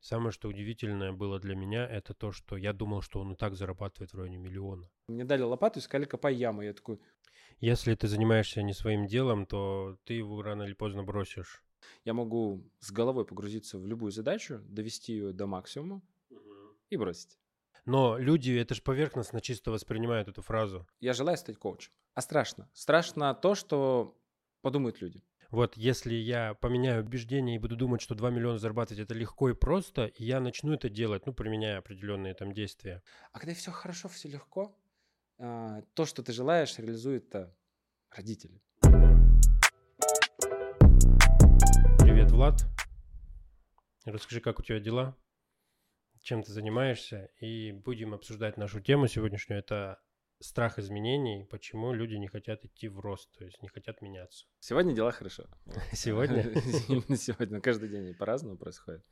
Самое, что удивительное было для меня, это то, что я думал, что он и так зарабатывает в районе миллиона. Мне дали лопату и сказали, копай яму. Я такой, Если ты занимаешься не своим делом, то ты его рано или поздно бросишь. я могу с головой погрузиться в любую задачу, довести ее до максимума и бросить. Но люди, это же поверхностно чисто воспринимают эту фразу. Я желаю стать коучем. А страшно. Страшно то, что подумают люди. Вот если я поменяю убеждение и буду думать, что 2 миллиона зарабатывать это легко и просто, и я начну это делать, ну, применяя определенные там действия. А когда все хорошо, все легко, а, то, что ты желаешь, реализуют а, родители. Привет, Влад. Расскажи, как у тебя дела, чем ты занимаешься, и будем обсуждать нашу тему сегодняшнюю. Это страх изменений, почему люди не хотят идти в рост, то есть не хотят меняться. Сегодня дела хорошо. Сегодня? Именно сегодня. Каждый день по-разному происходит.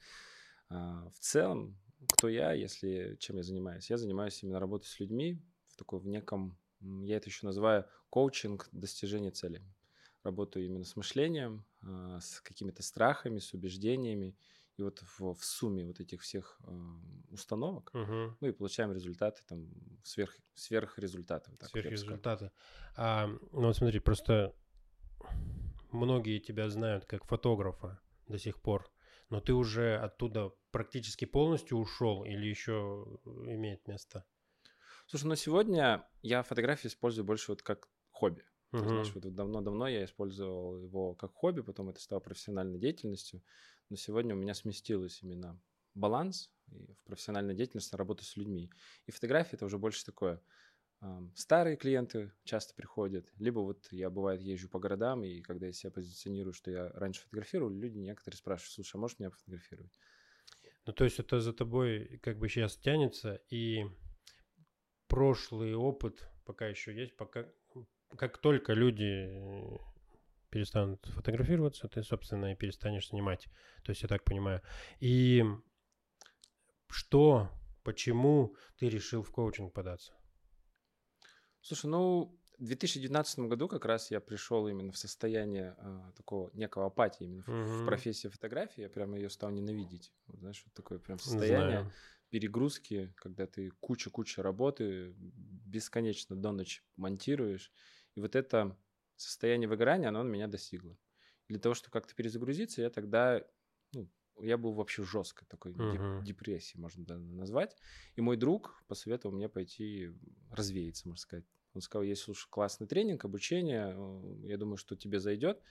А, В целом, кто я, если чем я занимаюсь? Я занимаюсь именно работой с людьми в такой в неком, я это еще называю коучинг достижения цели. Работаю именно с мышлением, а, с какими-то страхами, с убеждениями. И вот в, в сумме вот этих всех а, установок Мгм. мы и получаем результаты, там, сверх, сверхрезультаты. вот. Сверхрезультаты. А, ну вот смотри, просто многие тебя знают как фотографа до сих пор, но ты уже оттуда практически полностью ушел или еще имеет место? Слушай, ну сегодня я фотографии использую больше вот как хобби. Мгм. знаешь, вот давно-давно я использовал его как хобби, потом это стало профессиональной деятельностью. Но сегодня у меня сместилось именно баланс в профессиональной деятельности на работу с людьми. И фотографии это уже больше такое. Старые клиенты часто приходят, либо вот я бывает езжу по городам, и когда я себя позиционирую, что я раньше фотографировал, люди некоторые спрашивают, слушай, а можешь меня пофотографировать? Ну, то есть это за тобой как бы сейчас тянется, и прошлый опыт пока еще есть, пока как только люди э, перестанут фотографироваться, ты, собственно, и перестанешь снимать. То есть я так понимаю. И что, почему ты решил в коучинг податься? Слушай, ну, в 2019 году как раз я пришел именно в состояние а, такого некого апатии именно в, в Мгм. профессии фотографии. Я прямо ее стал ненавидеть. Вот знаешь, вот такое прям состояние Знаю. перегрузки, когда ты куча-куча работы, бесконечно до ночи монтируешь. И вот это состояние выгорания, оно меня достигло. Для того, чтобы как-то перезагрузиться, я тогда, ну, я был вообще жесткой такой Мгм. депрессии, можно да, назвать. И мой друг посоветовал мне пойти развеяться, можно сказать. Он сказал, есть, слушай, классный тренинг, обучение, э, я думаю, что тебе зайдет.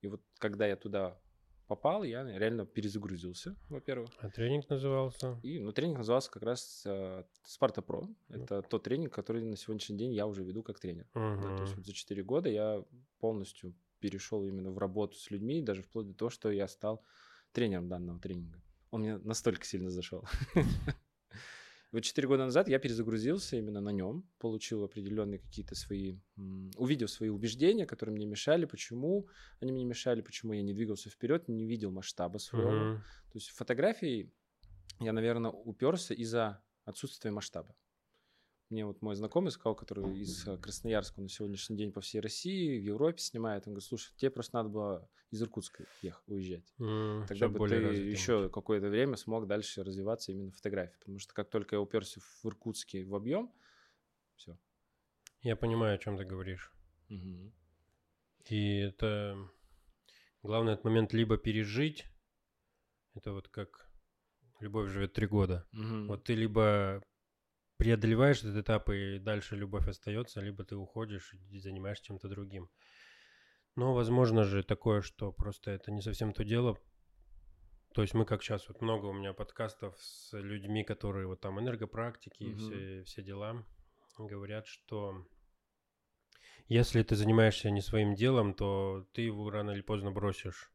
И вот когда я туда попал, я реально перезагрузился, во-первых. А тренинг назывался? И, ну, тренинг назывался как раз э, Sparta Pro. Это тот тренинг, который на сегодняшний день я уже веду как тренер. Да, то есть вот за 4 года я полностью перешел именно в работу с людьми, даже вплоть до того, что я стал тренером данного тренинга. Он мне настолько сильно зашел. Вот 4 года назад я перезагрузился именно на нем, получил определенные какие-то свои, увидел свои убеждения, которые мне мешали, почему они мне мешали, почему я не двигался вперед, не видел масштаба своего. Мгм. То есть фотографии я, наверное, уперся из-за отсутствия масштаба. Мне вот мой знакомый сказал, который из э, Красноярска, он на сегодняшний день по всей России, в Европе снимает. Он говорит, слушай, тебе просто надо было из Иркутска ехать, уезжать. М, Тогда бы ты развитым еще какое-то время смог дальше развиваться именно в фотографии. Потому что как только я уперся в Иркутске в объем, все. Я понимаю, о чем ты говоришь. И это главный этот момент либо пережить, это вот как любовь живет три года. Вот ты либо преодолеваешь этот этап, и дальше любовь остается, либо ты уходишь и занимаешься чем-то другим. Но возможно же такое, что просто это не совсем то дело. То есть мы как сейчас, вот много у меня подкастов с людьми, которые вот там энергопрактики и Мгм. все, все дела, говорят, что если ты занимаешься не своим делом, то ты его рано или поздно бросишь.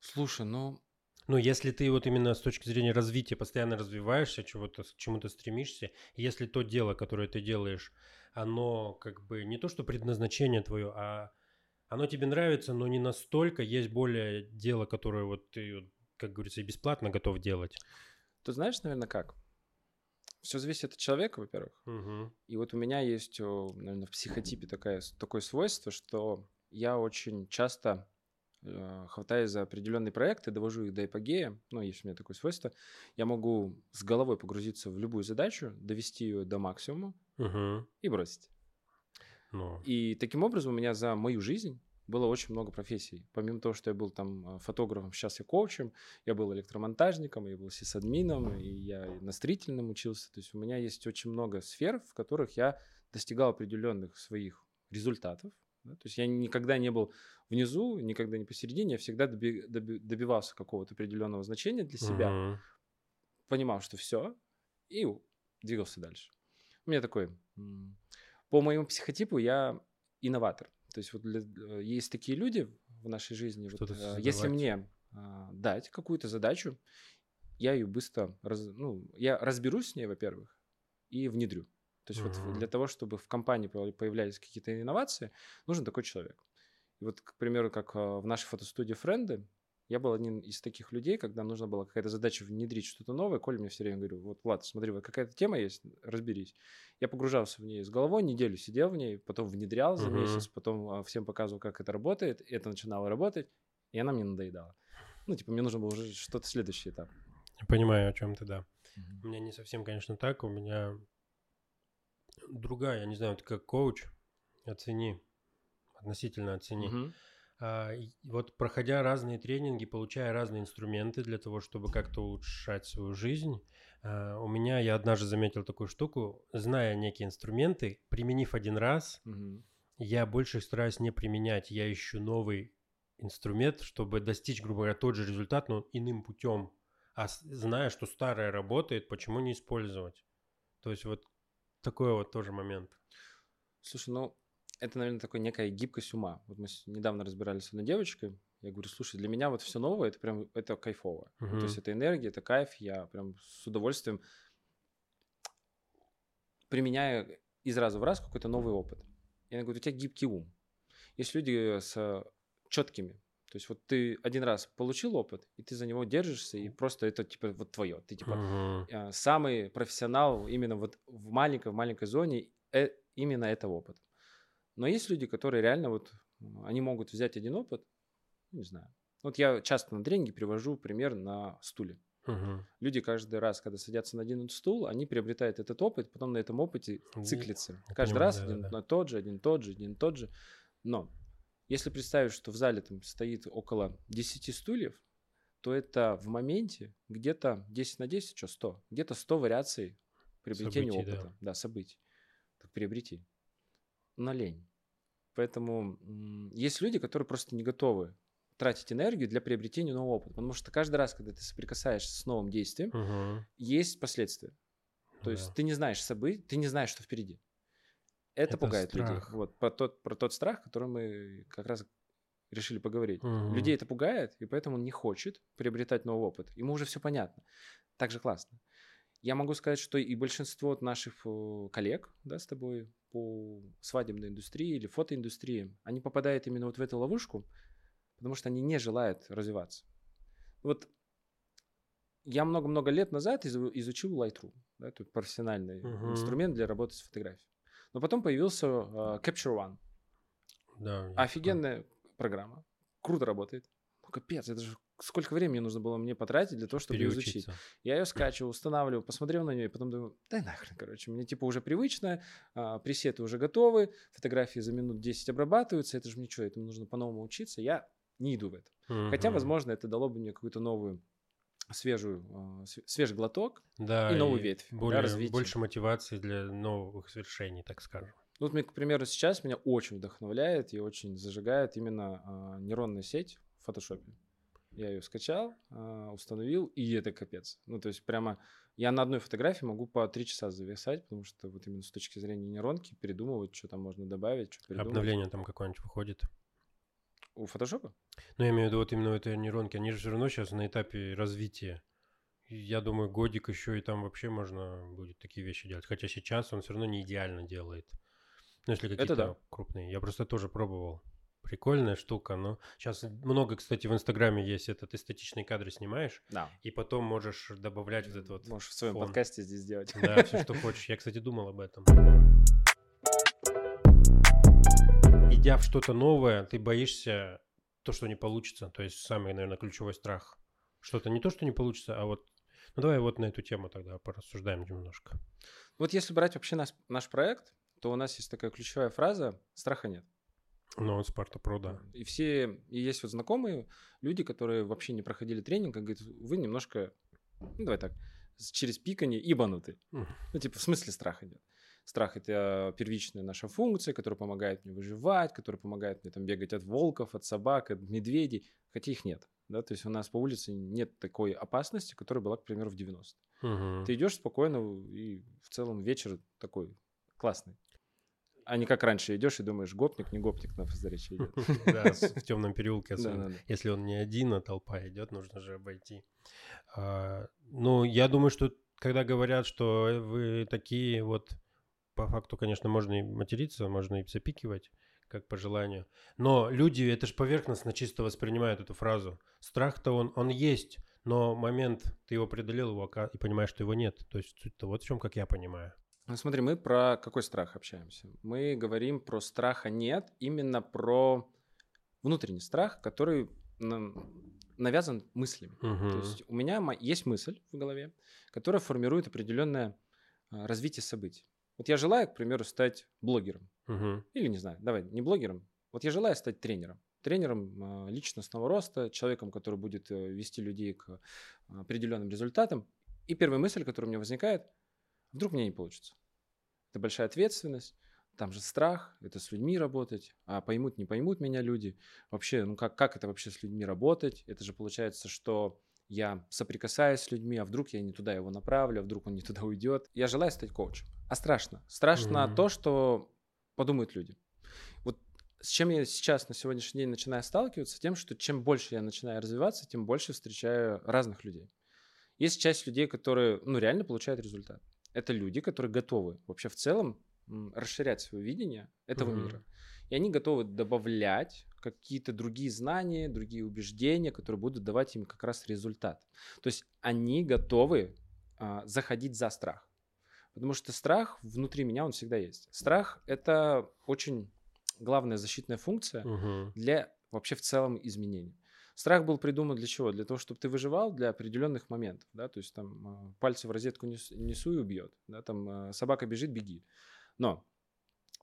Слушай, ну, Ну, если ты вот именно с точки зрения развития постоянно развиваешься, чего-то, к чему-то стремишься, если то дело, которое ты делаешь, оно как бы не то, что предназначение твое, а оно тебе нравится, но не настолько, есть более дело, которое вот ты, как говорится, и бесплатно готов делать. ты знаешь, наверное, как? Все зависит от человека, во-первых. Мгм. И вот у меня есть, наверное, в психотипе такая, такое свойство, что я очень часто э, хватаюсь за определенные проекты, довожу их до эпогея, ну, если у меня такое свойство, я могу с головой погрузиться в любую задачу, довести ее до максимума Угу. и бросить. Ну, И таким образом у меня за мою жизнь было очень много профессий. Помимо того, что я был там э, фотографом, сейчас я коучем, я был электромонтажником, я был сисадмином, и я на строительном учился. То есть у меня есть очень много сфер, в которых я достигал определенных своих результатов. Да. То есть я никогда не был внизу, никогда не посередине, я всегда доби- доби- добивался какого-то определенного значения для себя, мгм. понимал, что все, и двигался дальше. У меня такой... По моему психотипу я инноватор. То есть вот для- э, есть такие люди в нашей жизни. вот, э, если мне а, дать какую-то задачу, я ее быстро... раз- ну, я разберусь с ней, во-первых, и внедрю. То есть вот Мгм. для того, чтобы в компании появ- появлялись какие-то инновации, нужен такой человек. И вот, к примеру, как а, в нашей фотостудии «Френды», я был один из таких людей, когда нужно было какая-то задача внедрить что-то новое. Коля мне все время говорил, вот, Влад, смотри, вот какая-то тема есть, разберись. Я погружался в нее с головой, неделю сидел в ней, потом внедрял за Мгм. месяц, потом а, всем показывал, как это работает. Это начинало работать, и она мне надоедала. Ну, типа, мне нужно было уже что-то следующий этап. Понимаю, о чем ты, да. У меня не совсем, конечно, так. У меня другая, я не знаю, ты как коуч, оцени, относительно оцени. Мгм. А, вот проходя разные тренинги, получая разные инструменты для того, чтобы как-то улучшать свою жизнь, а, у меня, я однажды заметил такую штуку, зная некие инструменты, применив один раз, Мгм. я больше стараюсь не применять. Я ищу новый инструмент, чтобы достичь, грубо говоря, тот же результат, но иным путем. А зная, что старое работает, почему не использовать? То есть вот такой вот тоже момент. Слушай, ну, это, наверное, такая некая гибкость ума. Вот мы недавно разбирались с одной девочкой. Я говорю, слушай, для меня вот все новое, это прям, это кайфово. Мгм. То есть это энергия, это кайф. Я прям с удовольствием применяю из раза в раз какой-то новый опыт. Я говорю, у тебя гибкий ум. Есть люди с четкими. То есть вот ты один раз получил опыт, и ты за него держишься, и просто это типа вот твое. Ты типа э, самый профессионал именно вот в маленькой, в маленькой зоне э, именно этого опыта. Но есть люди, которые реально вот, они могут взять один опыт, не знаю. Вот я часто на тренинге привожу пример на стуле. Мгм. Люди каждый раз, когда садятся на один стул, они приобретают этот опыт, потом на этом опыте циклятся. я Каждый понимаю, раз один да-да-да. на тот же, один тот же, один тот же. Но если представить, что в зале там стоит около 10 стульев, то это в моменте где-то 10 на 10, что 100, где-то 100 вариаций приобретения Событий, да. опыта. Да. событий. Так приобрети. Но лень. Поэтому есть люди, которые просто не готовы тратить энергию для приобретения нового опыта. Потому что каждый раз, когда ты соприкасаешься с новым действием, Мгм. есть последствия. То есть Да. ты не знаешь событий, ты не знаешь, что впереди. Это, Это пугает людей. страх. Вот про тот, про тот страх, который мы как раз решили поговорить. Мгм. Людей это пугает, и поэтому он не хочет приобретать новый опыт. Ему уже все понятно. Так же классно. Я могу сказать, что и большинство наших э, коллег да, с тобой по свадебной индустрии или фотоиндустрии, они попадают именно вот в эту ловушку, потому что они не желают развиваться. Вот я много-много лет назад изу- изучил Lightroom, да, это профессиональный Мгм. инструмент для работы с фотографией. Но потом появился э, Capture One. Да, Офигенная программа. Круто работает. Ну, капец, это же сколько времени нужно было мне потратить для того, чтобы ее изучить. Я ее скачивал, устанавливал, посмотрел на нее, и потом думаю, да нахрен, короче, мне типа уже привычно, а, пресеты уже готовы, фотографии за минут 10 обрабатываются, это же мне что, этому нужно по-новому учиться, я не иду в это. Хотя, Мгм. возможно, это дало бы мне какую-то новую, свежую, а, св- свежий глоток. да, и новую ветвь, да, более, развития. больше мотивации для новых свершений, так скажем. Ну, Вот, мне, к примеру, сейчас меня очень вдохновляет и очень зажигает именно а, нейронная сеть в фотошопе. Я ее скачал, а, установил, и это капец. Ну, то есть прямо я на одной фотографии могу по три часа зависать, потому что вот именно с точки зрения нейронки передумывать, что там можно добавить, что придумать. Обновление там какое-нибудь выходит. У фотошопа? Ну, я имею в виду вот именно этой нейронки. Они же все равно сейчас на этапе развития. Я думаю, годик еще и там вообще можно будет такие вещи делать. Хотя сейчас он все равно не идеально делает. Ну, если какие-то да. крупные. Я просто тоже пробовал. Прикольная штука, но сейчас много, кстати, в Инстаграме есть этот эстетичные кадры снимаешь, Да. и потом можешь добавлять вот это вот Можешь в своем фон. подкасте здесь сделать. Да, все, что хочешь. Я, кстати, думал об этом. Идя в что-то новое, ты боишься то, что не получится. То есть самый, наверное, ключевой страх. Что-то не то, что не получится, а вот... Ну давай вот на эту тему тогда порассуждаем немножко. Вот если брать вообще наш, наш проект, то у нас есть такая ключевая фраза «страха нет». Ну, вот Спарта Про, да. И все, и есть вот знакомые люди, которые вообще не проходили тренинг, и говорят, вы немножко, ну, давай так, через пикание ибануты. Mm. Ну, типа, в смысле страха нет. Страх — это первичная наша функция, которая помогает мне выживать, которая помогает мне там бегать от волков, от собак, от медведей, хотя их нет. Да? То есть у нас по улице нет такой опасности, которая была, к примеру, в 90-е. Угу. Ты идешь спокойно, и в целом вечер такой классный. А не как раньше идешь и думаешь, гопник, не гопник на заречье идет. Да, в темном переулке особенно. Если он не один, а толпа идет, нужно же обойти. А, ну, я думаю, что когда говорят, что вы такие вот по факту, конечно, можно и материться, можно и запикивать, как по желанию. Но люди, это же поверхностно чисто воспринимают эту фразу. Страх-то он, он есть, но момент, ты его преодолел его, и понимаешь, что его нет. То есть суть-то вот в чем, как я понимаю. Ну смотри, мы про какой страх общаемся? Мы говорим про страха нет, именно про внутренний страх, который навязан мыслями. Угу. То есть у меня есть мысль в голове, которая формирует определенное а, развитие событий. Вот я желаю, к примеру, стать блогером. Угу. Или не знаю, давай, не блогером. Вот я желаю стать тренером. Тренером э, личностного роста, человеком, который будет э, вести людей к определенным результатам. И первая мысль, которая у меня возникает, вдруг мне не получится. Это большая ответственность, там же страх, это с людьми работать, а поймут, не поймут меня люди. Вообще, ну как, как это вообще с людьми работать? Это же получается, что я соприкасаюсь с людьми, а вдруг я не туда его направлю, а вдруг он не туда уйдет. Я желаю стать коучем. А страшно. Страшно mm-hmm. то, что подумают люди. Вот с чем я сейчас на сегодняшний день начинаю сталкиваться, тем, что чем больше я начинаю развиваться, тем больше встречаю разных людей. Есть часть людей, которые, ну, реально получают результат. Это люди, которые готовы вообще в целом расширять свое видение этого mm-hmm. мира. И они готовы добавлять какие-то другие знания, другие убеждения, которые будут давать им как раз результат. То есть они готовы а, заходить за страх. Потому что страх внутри меня, он всегда есть. Страх — это очень главная защитная функция угу. для вообще в целом изменений. Страх был придуман для чего? Для того, чтобы ты выживал для определенных моментов, да, то есть там а, пальцы в розетку несу и убьет, да, там а, собака бежит, беги. Но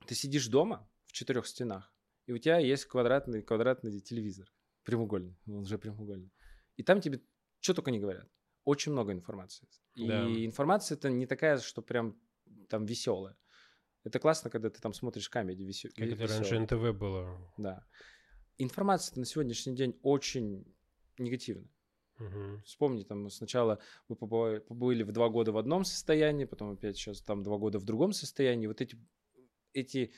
ты сидишь дома в четырех стенах, и у тебя есть квадратный, квадратный телевизор, прямоугольный, он уже прямоугольный. И там тебе что только не говорят очень много информации. И да. информация это не такая, что прям там веселая. Это классно, когда ты там смотришь камеди весел... Как это раньше НТВ было. Да. Информация на сегодняшний день очень негативная. Угу. Вспомни, там сначала вы побыли в два года в одном состоянии, потом опять сейчас там два года в другом состоянии. Вот эти, эти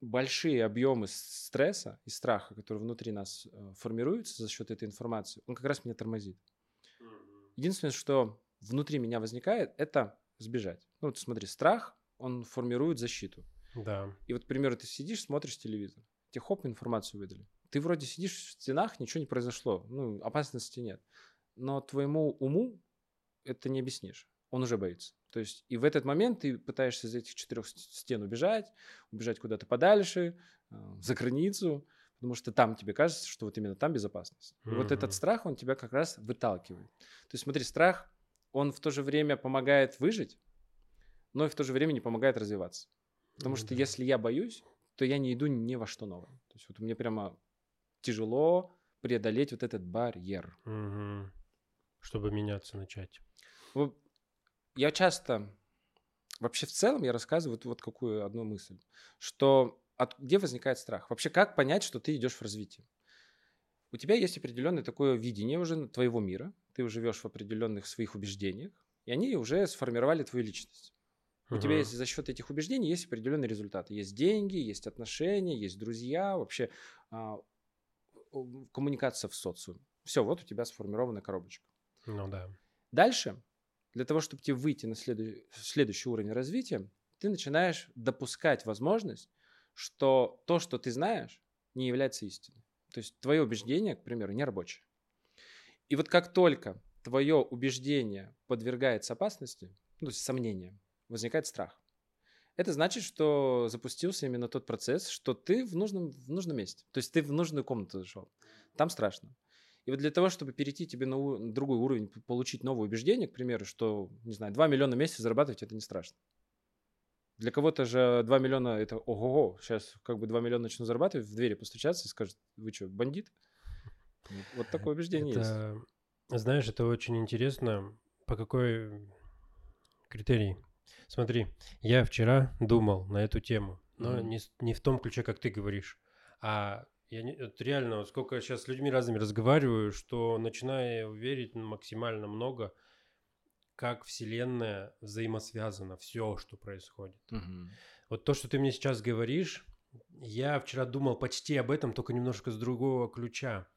большие объемы стресса и страха, которые внутри нас э, формируются за счет этой информации, он как раз меня тормозит. Единственное, что внутри меня возникает, это сбежать. Ну, вот смотри, страх, он формирует защиту. Да. И вот, к примеру, ты сидишь, смотришь телевизор, тебе хоп, информацию выдали. Ты вроде сидишь в стенах, ничего не произошло, ну, опасности нет. Но твоему уму это не объяснишь. Он уже боится. То есть и в этот момент ты пытаешься из этих четырех стен убежать, убежать куда-то подальше, э, за границу, потому что там тебе кажется, что вот именно там безопасность. И mm-hmm. вот этот страх, он тебя как раз выталкивает. То есть смотри, страх, он в то же время помогает выжить, но и в то же время не помогает развиваться. Потому mm-hmm. что если я боюсь, то я не иду ни во что новое. То есть вот мне прямо тяжело преодолеть вот этот барьер. Mm-hmm. Чтобы меняться начать. Я часто, вообще в целом я рассказываю вот, вот какую одну мысль, что от, где возникает страх? Вообще, как понять, что ты идешь в развитие? У тебя есть определенное такое видение уже твоего мира, ты уже живешь в определенных своих убеждениях, и они уже сформировали твою личность. У uh-huh. тебя есть за счет этих убеждений есть определенные результаты. Есть деньги, есть отношения, есть друзья, вообще а, коммуникация в социуме. Все, вот у тебя сформирована коробочка. Ну да. Дальше, для того, чтобы тебе выйти на следующий, следующий уровень развития, ты начинаешь допускать возможность что то, что ты знаешь, не является истиной. То есть твое убеждение, к примеру, не рабочее. И вот как только твое убеждение подвергается опасности, ну, то есть сомнениям, возникает страх. это значит, что запустился именно тот процесс, что ты в нужном, в нужном месте. То есть ты в нужную комнату зашел. Там страшно. И вот для того, чтобы перейти тебе на, у- на другой уровень, получить новое убеждение, к примеру, что, не знаю, 2 миллиона в месяц зарабатывать, это не страшно. Для кого-то же 2 миллиона это ого-го. Сейчас как бы 2 миллиона начну зарабатывать, в двери постучаться и скажут, вы что, бандит? Вот- такое убеждение есть. Это, знаешь, это очень интересно. По какой критерии? Смотри, я вчера думал на эту тему, но Мгм. не, не в том ключе, как ты говоришь, а я не, вот реально, вот сколько сейчас с людьми разными разговариваю, что начинаю верить максимально много, как Вселенная взаимосвязана, все, что происходит. Мгм. Вот то, что ты мне сейчас говоришь, я вчера думал почти об этом, только немножко с другого ключа.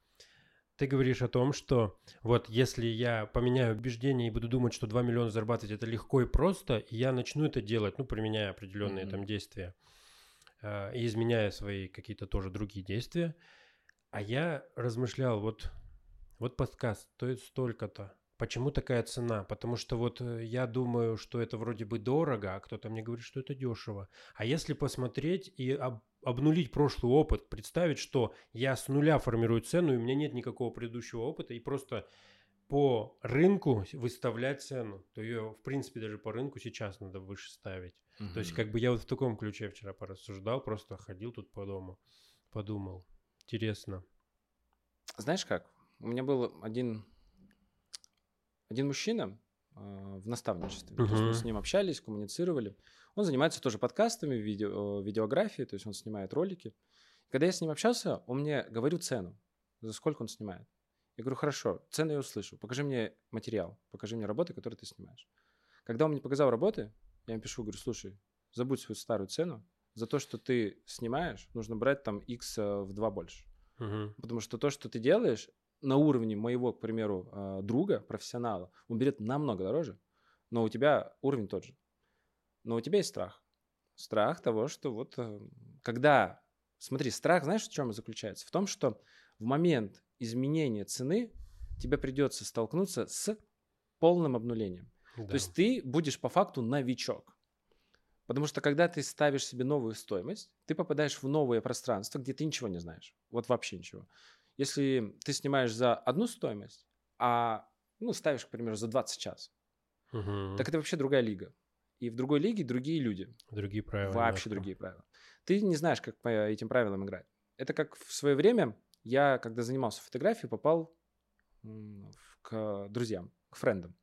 Ты говоришь о том, что вот если я поменяю убеждение и буду думать, что 2 миллиона зарабатывать это легко и просто, и я начну это делать, ну, применяя определенные Мгм. там действия э, и изменяя свои какие-то тоже другие действия, а я размышлял, вот, вот подкаст стоит столько-то, Почему такая цена? Потому что вот э, я думаю, что это вроде бы дорого, а кто-то мне говорит, что это дешево. А если посмотреть и об- обнулить прошлый опыт, представить, что я с нуля формирую цену, и у меня нет никакого предыдущего опыта, и просто по рынку выставлять цену, то ее, в принципе, даже по рынку сейчас надо выше ставить. То есть, как бы я вот в таком ключе вчера порассуждал, просто ходил тут по дому, подумал. Интересно. Знаешь как? У меня был один, один мужчина а, в наставничестве. То есть мы с ним общались, коммуницировали. Он занимается тоже подкастами, видео, видеографией, то есть он снимает ролики. Когда я с ним общался, он мне говорил цену, за сколько он снимает. Я говорю, хорошо, цену я услышу, покажи мне материал, покажи мне работы, которые ты снимаешь. Когда он мне показал работы, я ему пишу, говорю, слушай, забудь свою старую цену, за то, что ты снимаешь, нужно брать там x э, в два больше. Мгм. Потому что то, что ты делаешь, на уровне моего, к примеру, э, друга, профессионала, он берет намного дороже, но у тебя уровень тот же. Но у тебя есть страх. Страх того, что вот э, когда... Смотри, страх, знаешь, в чем заключается? В том, что в момент изменения цены тебе придется столкнуться с полным обнулением. Да. То есть ты будешь по факту новичок. Потому что когда ты ставишь себе новую стоимость, ты попадаешь в новое пространство, где ты ничего не знаешь. Вот вообще ничего. Если ты снимаешь за одну стоимость, а ну, ставишь, к примеру, за 20 час, Мгм. так это вообще другая лига. И в другой лиге другие люди. Другие правила. Вообще немножко. другие правила. Ты не знаешь, как по этим правилам играть. Это как в свое время я, когда занимался фотографией, попал к друзьям, к френдам.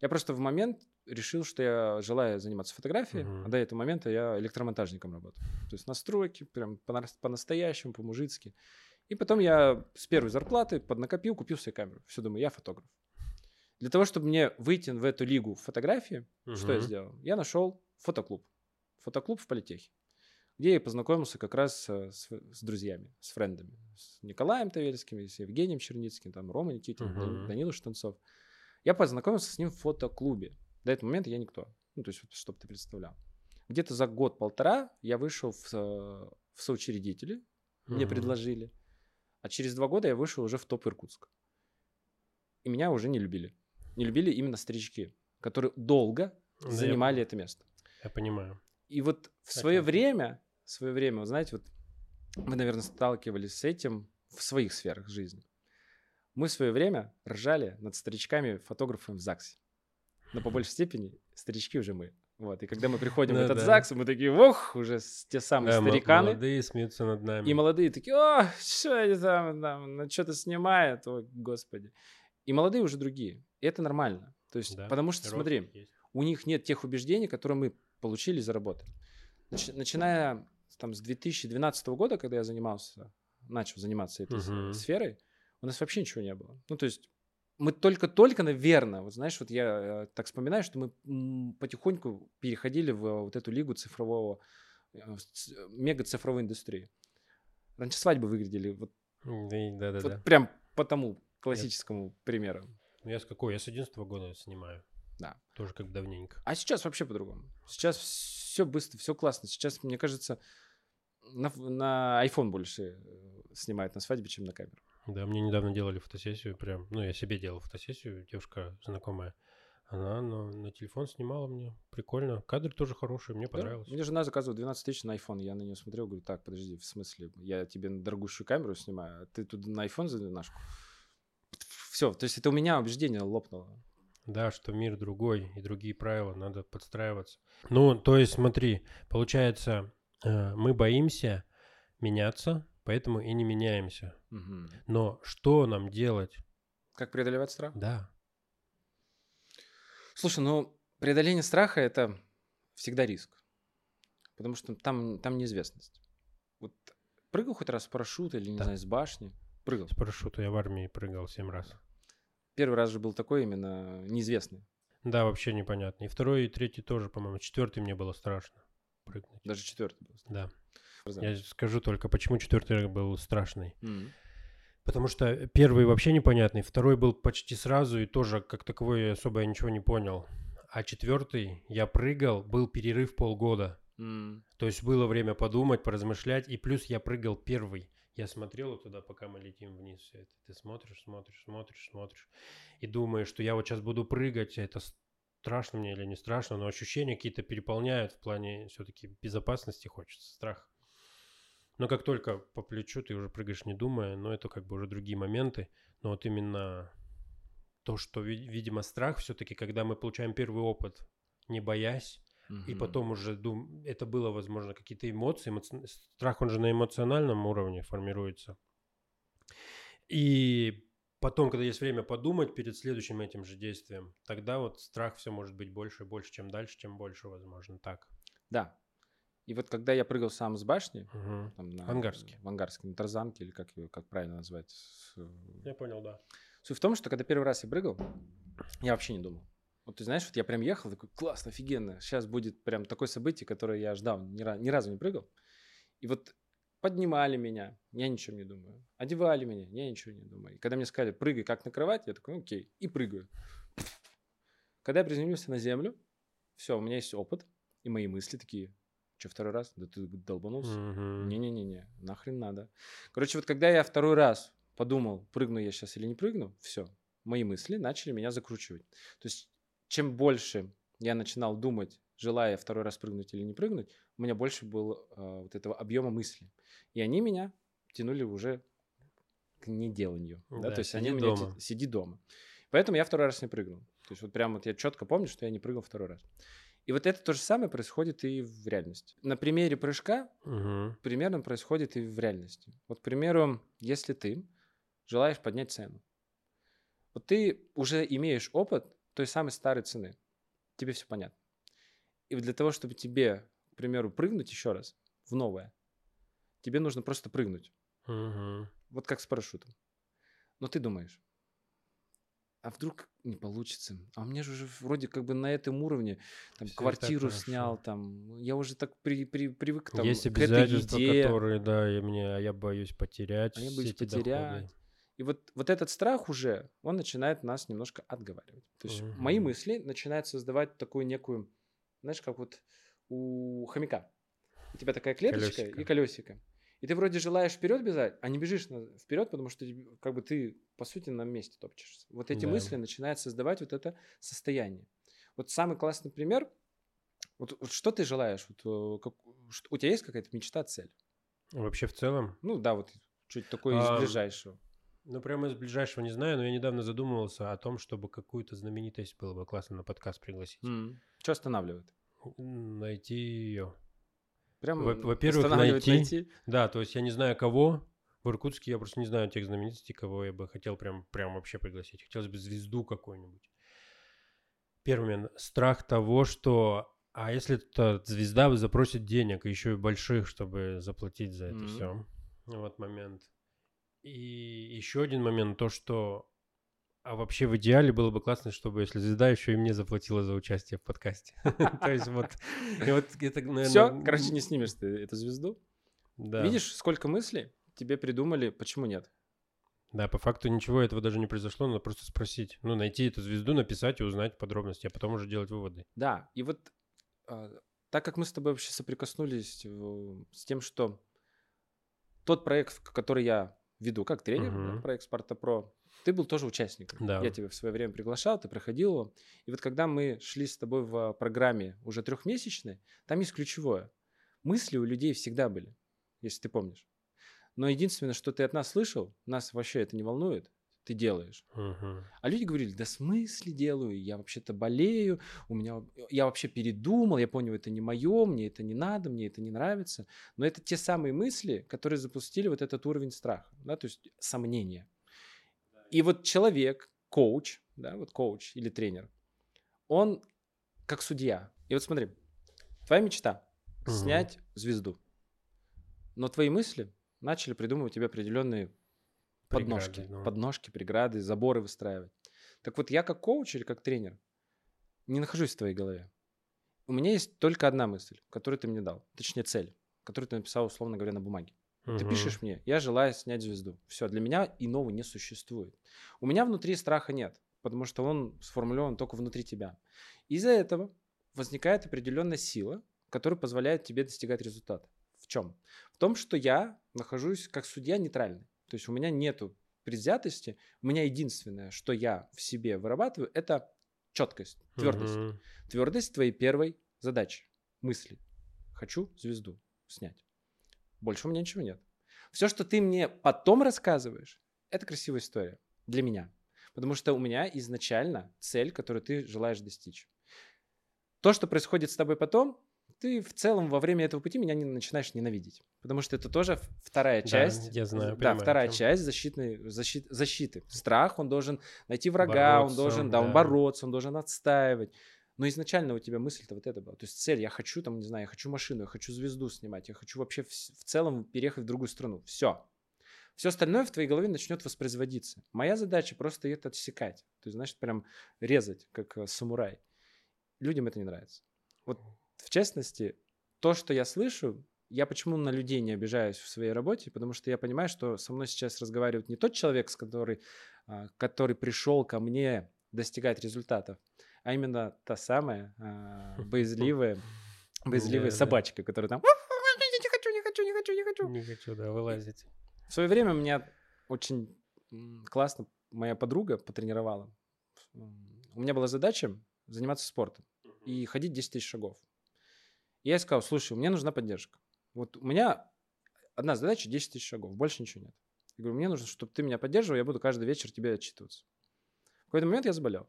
Я просто в момент решил, что я желаю заниматься фотографией, Мгм. а до этого момента я электромонтажником работал. То есть настройки, прям по- по-настоящему, по-мужицки. И потом я с первой зарплаты поднакопил, купил себе камеру. Все, думаю, я фотограф. Для того, чтобы мне выйти в эту лигу фотографии, что я сделал? Я нашел фотоклуб. Фотоклуб в Политехе, где я познакомился как раз э, с, с друзьями, с френдами. С Николаем Тавельским, с Евгением Черницким, там Рома Никитин. Данила Штанцов. Я познакомился с ним в фотоклубе. До этого момента я никто. Ну, то есть, чтобы ты представлял. Где-то за год-полтора я вышел в, э, в соучредители, мне Мгм. предложили. А через два года я вышел уже в топ Иркутск. И меня уже не любили. Не любили именно старички, которые долго Да, я занимали это место. Я понимаю. И вот в свое это. время, в свое время, вы знаете, вот мы, наверное, сталкивались с этим в своих сферах жизни. Мы в свое время ржали над старичками-фотографами в ЗАГСе. Но по большей степени старички уже мы. Вот. И когда мы приходим в Ну этот да. ЗАГС, мы такие, ох, уже те самые Да, м- стариканы. молодые смеются над нами. И молодые такие, о, что они там, там на что-то снимают, ой, господи. И молодые уже другие. И это нормально. То есть, Да, потому что, смотри, есть. у них нет тех убеждений, которые мы получили за работой. Нач- начиная там, с 2012 года, когда я занимался, начал заниматься этой Мгм. сферой, у нас вообще ничего не было. Ну, то есть мы только-только, наверное, вот знаешь, вот я э, так вспоминаю, что мы потихоньку переходили в э, вот эту лигу цифрового, э, ц- мега-цифровой индустрии. Раньше свадьбы выглядели вот, Да, да, вот да. прям по тому классическому примеру. Ну, Я с какой? Я с 11 года снимаю. Да. Тоже как давненько. А сейчас вообще по-другому. Сейчас все быстро, все классно. Сейчас, мне кажется, на, на iPhone больше снимают на свадьбе, чем на камеру. Да, мне недавно делали фотосессию прям. Ну, я себе делал фотосессию, девушка знакомая. Она на, на телефон снимала мне. Прикольно. Кадр тоже хороший, мне понравилось. Мне жена заказывала 12 тысяч на iPhone. Я на нее смотрел, говорю, так, подожди, в смысле, я тебе на дорогущую камеру снимаю, а ты тут на iPhone за нашку. Все, то есть это у меня убеждение лопнуло. Да, что мир другой и другие правила, надо подстраиваться. Ну, то есть смотри, получается, э, мы боимся меняться, поэтому и не меняемся. Мгм. Но что нам делать? Как преодолевать страх? Да, Слушай, ну, преодоление страха – это всегда риск. Потому что там, там неизвестность. Вот прыгал хоть раз с парашюта или, не Да. знаю, с башни? Прыгал. с парашюта я в армии прыгал семь раз. Первый раз же был такой именно неизвестный. Да, вообще непонятно. И второй, и третий тоже, по-моему. Четвертый мне было страшно прыгнуть. Даже четвертый был. Да. Я скажу только, почему четвертый был страшный. М. Потому что первый вообще непонятный, второй был почти сразу и тоже как таковой особо я ничего не понял. А четвертый я прыгал, был перерыв полгода. М. То есть было время подумать, поразмышлять, и плюс я прыгал первый. Я смотрел туда, пока мы летим вниз, все это. Ты смотришь, смотришь, смотришь, смотришь. И думаешь, что я вот сейчас буду прыгать, это страшно мне или не страшно, но ощущения какие-то переполняют в плане все-таки безопасности хочется, страх. Но как только по плечу ты уже прыгаешь не думая, но это как бы уже другие моменты. Но вот именно то, что, ви- видимо, страх все-таки, когда мы получаем первый опыт, не боясь, и Мгм. потом уже дум... это было, возможно, какие-то эмоции. эмоци- Страх, он же на эмоциональном уровне формируется. И потом, когда есть время подумать перед следующим этим же действием, тогда вот страх все может быть больше и больше, чем дальше, чем больше, возможно, так. Да. И вот когда я прыгал сам с башни, Мгм. там на, В Ангарске. В Ангарске, на Тарзанке, или как, его, как правильно назвать. с- Я понял, да. Суть в том, что когда первый раз я прыгал, я вообще не думал. Вот ты знаешь, вот я прям ехал, такой, классно, офигенно, сейчас будет прям такое событие, которое я ждал, ни, ни разу не прыгал. И вот поднимали меня, я ничего не думаю. Одевали меня, я ничего не думаю. И когда мне сказали, прыгай как на кровать, я такой, «Ну, окей, и прыгаю. Когда я приземлился на землю, все, у меня есть опыт, и мои мысли такие, что второй раз? Да ты долбанулся. Мгм. Не-не-не, нахрен надо. Короче, вот когда я второй раз подумал, прыгну я сейчас или не прыгну, все, мои мысли начали меня закручивать. То есть, чем больше я начинал думать, желая второй раз прыгнуть или не прыгнуть, у меня больше было э, вот этого объема мыслей. И они меня тянули уже к неделанию. Да? Да, То есть они меня дома. те- сиди дома. Поэтому я второй раз не прыгнул. То есть вот прям вот я четко помню, что я не прыгал второй раз. И вот это то же самое происходит и в реальности. На примере прыжка Мгм. примерно происходит и в реальности. Вот, к примеру, если ты желаешь поднять цену, вот ты уже имеешь опыт той самой старой цены, тебе все понятно. И для того, чтобы тебе, к примеру, прыгнуть еще раз в новое, тебе нужно просто прыгнуть, Мгм. вот как с парашютом. Но ты думаешь, а вдруг не получится? А у меня же уже вроде как бы на этом уровне там, квартиру снял, там, я уже так при, при, привык там, Есть к этой обязательства, еде. которые, да, и мне, а я боюсь потерять. А я боюсь потерять. доходы. И вот, вот этот страх уже, он начинает нас немножко отговаривать. То есть мои Мгм. мысли начинают создавать такую некую, знаешь, как вот у хомяка. У тебя такая клеточка Колёсико. и колесико. И ты вроде желаешь вперед бежать, а не бежишь вперед, потому что как бы ты, по сути, на месте топчешься. Вот эти Да. мысли начинают создавать вот это состояние. Вот самый классный пример. Вот, вот что ты желаешь? Вот, э, как- что- у тебя есть какая-то мечта, цель? Вообще в целом, Ну да, вот чуть такое из Ам, ближайшего. ну прямо из ближайшего не знаю, но я недавно задумывался о том, чтобы какую-то знаменитость было бы классно на подкаст пригласить. Что останавливает? Найти ее. Прям Во- во-первых, останавливает найти. Да, то есть я не знаю кого. В Иркутске я просто не знаю тех знаменитостей, кого я бы хотел прям, прям вообще пригласить. Хотелось бы звезду какую-нибудь. Первый момент. Страх того, что... А если эта звезда запросит денег, еще и больших, чтобы заплатить за это Мгм. все. Вот момент. И еще один момент, то, что... А вообще в идеале было бы классно, чтобы если звезда еще и мне заплатила за участие в подкасте. То есть вот... это, Все, короче, не снимешь ты эту звезду. да. Видишь, сколько мыслей тебе придумали, почему нет? Да, по факту ничего этого даже не произошло, надо просто спросить. Ну, найти эту звезду, написать и узнать подробности, а потом уже делать выводы. Да, и вот а, так как мы с тобой вообще соприкоснулись с тем, что тот проект, который я веду как тренер, Мгм. проект Спарта Про, ты был тоже участником. Да. Я тебя в свое время приглашал, ты проходил его. И вот когда мы шли с тобой в программе уже трехмесячной, там есть ключевое. Мысли у людей всегда были, если ты помнишь. Но единственное, что ты от нас слышал, нас вообще это не волнует, ты делаешь. Мгм. А люди говорили, да смысле делаю, я вообще-то болею, у меня, я вообще передумал, я понял, это не мое, мне это не надо, мне это не нравится. Но это те самые мысли, которые запустили вот этот уровень страха, да, то есть сомнения. И вот человек, коуч, да, вот коуч или тренер, он как судья. И вот смотри, твоя мечта Мгм. снять звезду, но твои мысли начали придумывать тебе определенные подножки, Преграды, ну. подножки, преграды, заборы выстраивать. Так вот, я как коуч или как тренер не нахожусь в твоей голове. У меня есть только одна мысль, которую ты мне дал, точнее цель, которую ты написал, условно говоря, на бумаге. Ты Мгм. пишешь мне, я желаю снять звезду. Все, для меня иного не существует. У меня внутри страха нет, потому что он сформулирован только внутри тебя. Из-за этого возникает определенная сила, которая позволяет тебе достигать результата. В чем? В том, что я нахожусь как судья нейтральный. То есть у меня нету предвзятости. У меня единственное, что я в себе вырабатываю, это четкость, твердость. Мгм. Твердость твоей первой задачи, мысли. Хочу звезду снять. Больше у меня ничего нет. Все, что ты мне потом рассказываешь, это красивая история для меня. Потому что у меня изначально цель, которую ты желаешь достичь. То, что происходит с тобой потом, ты в целом во время этого пути меня не начинаешь ненавидеть. Потому что это тоже вторая Да, часть. я знаю, Да, понимаю, вторая прям. часть защитной, защит- защиты. Страх, он должен найти врага, он Бороться, должен, да, он да. бороться, он должен отстаивать. Но изначально у тебя мысль-то вот это была. То есть цель, я хочу там, не знаю, я хочу машину, я хочу звезду снимать, я хочу вообще в, в целом переехать в другую страну. Все. Все остальное в твоей голове начнет воспроизводиться. Моя задача просто это отсекать. То есть, значит, прям резать, как э, самурай. Людям это не нравится. Вот в частности, то, что я слышу, я почему на людей не обижаюсь в своей работе, потому что я понимаю, что со мной сейчас разговаривает не тот человек, с который, а, который пришел ко мне достигать результатов, а именно та самая а, боязливая, боязливая Да-да. собачка, которая там не хочу, не хочу, не хочу, не хочу. Не хочу, да, вылазить. В свое время меня очень классно моя подруга потренировала. У меня была задача заниматься спортом и ходить 10 тысяч шагов. И я сказал, слушай, мне нужна поддержка. Вот у меня одна задача 10 тысяч шагов, больше ничего нет. Я говорю, мне нужно, чтобы ты меня поддерживал, я буду каждый вечер тебе отчитываться. В какой-то момент я заболел.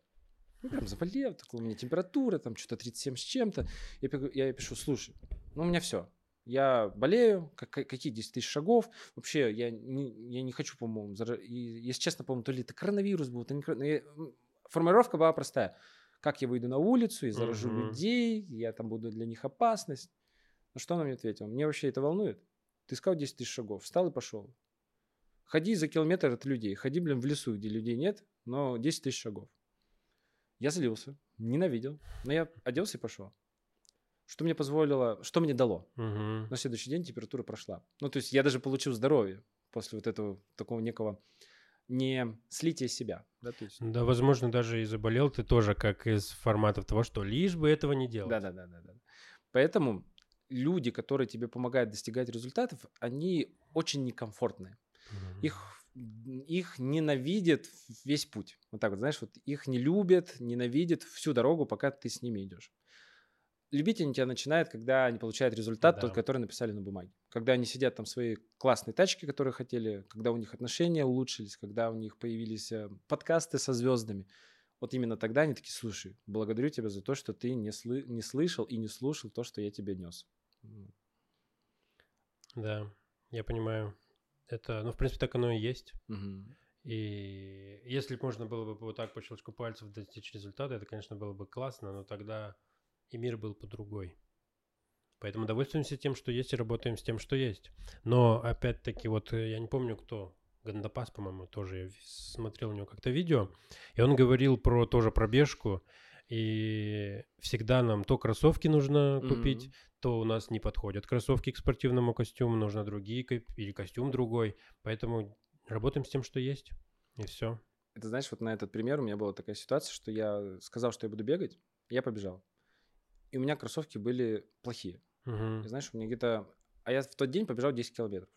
Ну, прям заболел, такой, у меня температура, там что-то 37 с чем-то. Я, я ей пишу, слушай, ну у меня все. Я болею, как, какие 10 тысяч шагов. Вообще, я не, я не хочу, по-моему, и, если честно, по-моему, то ли это коронавирус был, то не коро- ну, я- м, Формулировка была простая. Как я выйду на улицу и заражу Мгм. людей, я там буду для них опасность. На что она мне ответила? Мне вообще это волнует? Ты сказал 10 тысяч шагов, встал и пошел. Ходи за километр от людей. Ходи, блин, в лесу, где людей нет, но 10 тысяч шагов. Я злился, ненавидел, но я оделся и пошел. Что мне позволило, что мне дало? Мгм. На следующий день температура прошла. Ну, то есть я даже получил здоровье после вот этого такого некого не слития себя. Да, то есть, Да, возможно, даже и заболел ты тоже, как из форматов того, что лишь бы этого не делать. да, да, да, да, да. Поэтому люди, которые тебе помогают достигать результатов, они очень некомфортные. Мгм. Их, их ненавидят весь путь. Вот так вот, знаешь, вот их не любят, ненавидят всю дорогу, пока ты с ними идешь. Любить они тебя начинают, когда они получают результат, Да. тот, который написали на бумаге. Когда они сидят там в своей классной тачке, которые хотели, когда у них отношения улучшились, когда у них появились э, подкасты со звездами. Вот именно тогда они такие, слушай, благодарю тебя за то, что ты не, слы- не слышал и не слушал то, что я тебе нес. Да, я понимаю. Это, ну, в принципе, так оно и есть. Мгм. И если можно было бы вот так по щелчку пальцев достичь результата, это, конечно, было бы классно, но тогда и мир был по другой. Поэтому довольствуемся тем, что есть, и работаем с тем, что есть. Но, опять-таки, вот э, я не помню, кто, Гандапас, по-моему, тоже я смотрел у него как-то видео, и он говорил про тоже пробежку, и всегда нам то кроссовки нужно купить, Мгм. то у нас не подходят кроссовки к спортивному костюму, нужно другие или костюм другой. Поэтому работаем с тем, что есть, и все. Это знаешь, вот на этот пример у меня была такая ситуация, что я сказал, что я буду бегать, я побежал. И у меня кроссовки были плохие. И знаешь, у меня где-то... А я в тот день побежал 10 километров.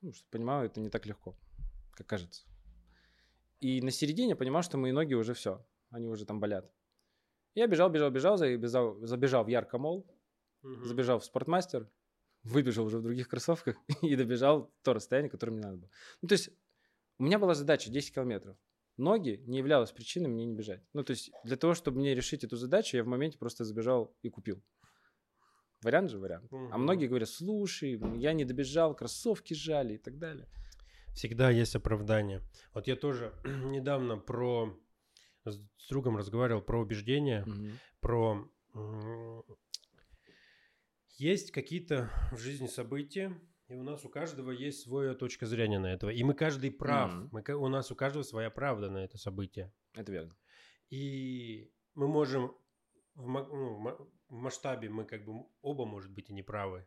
Ну, что понимаю, это не так легко, как кажется. И на середине понимал, что мои ноги уже все, они уже там болят. Я бежал, бежал, бежал, забежал, забежал в Яркомол, угу. забежал в Спортмастер, выбежал уже в других кроссовках и добежал то расстояние, которое мне надо было. Ну, то есть у меня была задача 10 километров. Ноги не являлась причиной мне не бежать. Ну, то есть для того, чтобы мне решить эту задачу, я в моменте просто забежал и купил. Вариант же вариант. Угу. А многие говорят, слушай, я не добежал, кроссовки жали и так далее. Всегда есть оправдание. Вот я тоже недавно про с другом разговаривал про убеждения, угу. про есть какие-то в жизни события, и у нас у каждого есть своя точка зрения на этого. И мы каждый прав. Mm-hmm. Мы, у нас у каждого своя правда на это событие. Это верно. И мы можем в, ну, в масштабе мы как бы оба, может быть, и не правы.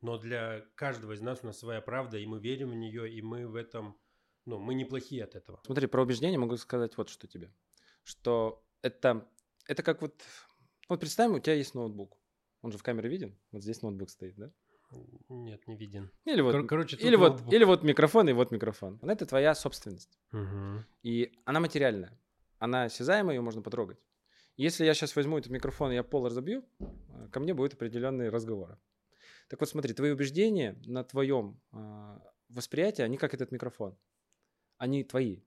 Но для каждого из нас у нас своя правда, и мы верим в нее, и мы в этом, ну, мы неплохие от этого. Смотри, про убеждение могу сказать вот что тебе. Что это, это как вот, вот представим, у тебя есть ноутбук. Он же в камере виден. Вот здесь ноутбук стоит, да? Нет, не виден. Или вот, Кор- короче, или вот, или вот микрофон и вот микрофон. Это твоя собственность. Угу. И она материальная. Она осязаемая, ее можно потрогать. Если я сейчас возьму этот микрофон и я пол разобью, э, ко мне будет определенные разговоры. Так вот смотри, твои убеждения на твоем э, восприятии, они как этот микрофон. Они твои.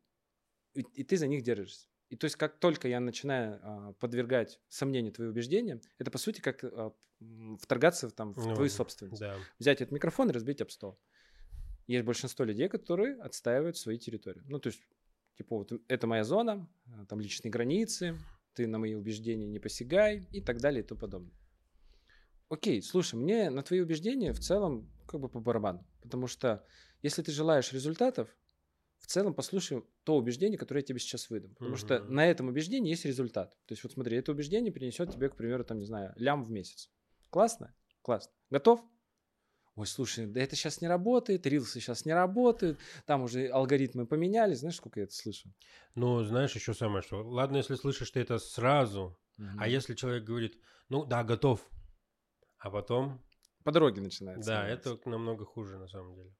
И, и ты за них держишься. И то есть как только я начинаю а, подвергать сомнению твои убеждения, это по сути как а, вторгаться там, в ну, твою собственность. Да. Взять этот микрофон и разбить об стол. Есть большинство людей, которые отстаивают свои территории. Ну, то есть, типа, вот это моя зона, а, там личные границы, ты на мои убеждения не посягай и так далее и тому подобное. Окей, слушай, мне на твои убеждения в целом как бы по барабану. Потому что если ты желаешь результатов, в целом послушай то убеждение, которое я тебе сейчас выдам. Потому mm-hmm. что на этом убеждении есть результат. То есть вот смотри, это убеждение принесет тебе, к примеру, там, не знаю, лям в месяц. Классно? Классно. Готов? Ой, слушай, да это сейчас не работает, рилсы сейчас не работают, там уже алгоритмы поменялись. Знаешь, сколько я это слышу? Ну, знаешь, еще самое, что ладно, если слышишь ты это сразу, mm-hmm. а если человек говорит, ну да, готов, а потом... По дороге начинается. Да, это намного хуже на самом деле.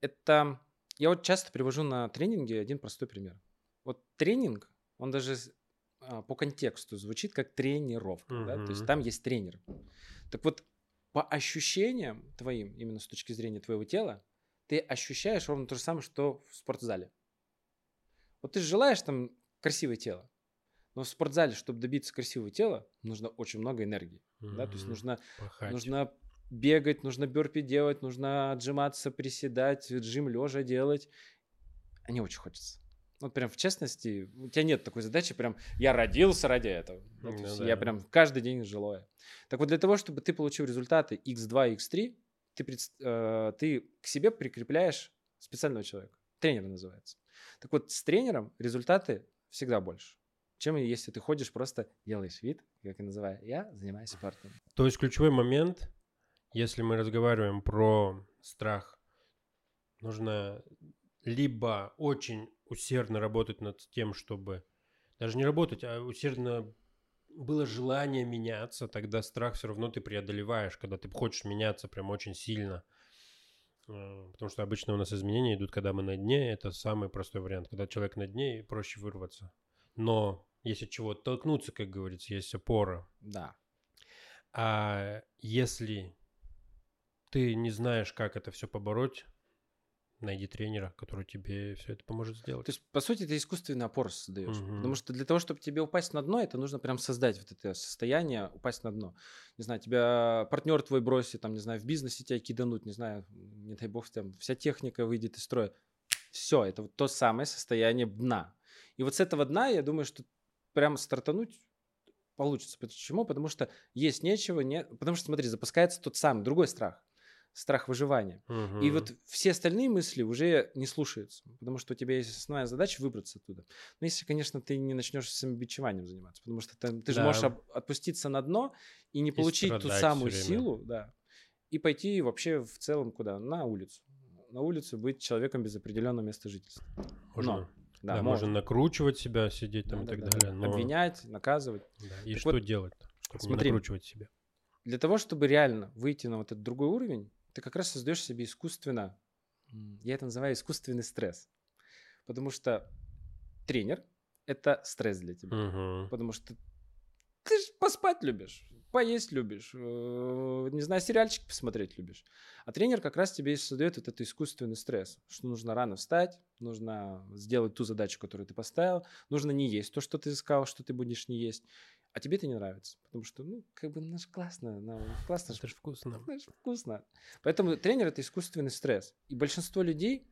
Это я вот часто привожу на тренинге один простой пример. Вот тренинг, он даже а, по контексту звучит как тренировка, uh-huh. да? то есть там есть тренер. Так вот, по ощущениям твоим, именно с точки зрения твоего тела, ты ощущаешь ровно то же самое, что в спортзале. Вот ты желаешь там красивое тело, но в спортзале, чтобы добиться красивого тела, нужно очень много энергии. Mm-hmm. Да? То есть нужно, нужно бегать, нужно бёрпи делать, нужно отжиматься, приседать, джим лежа делать. А не очень хочется. Вот прям в честности, у тебя нет такой задачи, прям я родился ради этого. Ну, ну, да. Я прям каждый день жилое. Так вот для того, чтобы ты получил результаты x2, x3, ты, э, ты к себе прикрепляешь специального человека. Тренер называется. Так вот с тренером результаты всегда больше чем если ты ходишь просто делаешь вид, как я называю, я занимаюсь спортом. То есть ключевой момент если мы разговариваем про страх, нужно либо очень усердно работать над тем, чтобы даже не работать, а усердно было желание меняться, тогда страх все равно ты преодолеваешь, когда ты хочешь меняться прям очень сильно. Э, потому что обычно у нас изменения идут, когда мы на дне. Это самый простой вариант. Когда человек на дне, проще вырваться. Но если чего толкнуться, как говорится, есть опора. Да. А если ты не знаешь, как это все побороть, найди тренера, который тебе все это поможет сделать. То есть, по сути, ты искусственный опор создаешь. Угу. Потому что для того, чтобы тебе упасть на дно, это нужно прям создать вот это состояние, упасть на дно. Не знаю, тебя партнер твой бросит, там, не знаю, в бизнесе тебя киданут, не знаю, не дай бог, там вся техника выйдет из строя. Все, это вот то самое состояние дна. И вот с этого дна, я думаю, что прям стартануть получится. Почему? Потому что есть нечего, не... потому что, смотри, запускается тот самый, другой страх страх выживания. Угу. И вот все остальные мысли уже не слушаются, потому что у тебя есть основная задача выбраться оттуда. Но если, конечно, ты не начнешь самобичеванием заниматься, потому что ты, ты же можешь отпуститься на дно и не и получить ту самую силу, да, и пойти вообще в целом куда? На улицу. На улицу быть человеком без определенного места жительства. Можно. Но, да, да можно. накручивать себя, сидеть там да, и так да, далее. Но... Обвинять, наказывать. Да. И так что вот, делать, чтобы смотри, не накручивать себя? Для того, чтобы реально выйти на вот этот другой уровень, ты как раз создаешь себе искусственно, я это называю искусственный стресс. Потому что тренер — это стресс для тебя. Мгм. Потому что ты же поспать любишь, поесть любишь, э, не знаю, сериальчик посмотреть любишь. А тренер как раз тебе и создает вот этот искусственный стресс, что нужно рано встать, нужно сделать ту задачу, которую ты поставил, нужно не есть то, что ты сказал, что ты будешь не есть. А тебе это не нравится, потому что, ну, как бы, ну, ж классно, ну, классно, Это же вкусно. это ж вкусно. Поэтому тренер это искусственный стресс. И большинство людей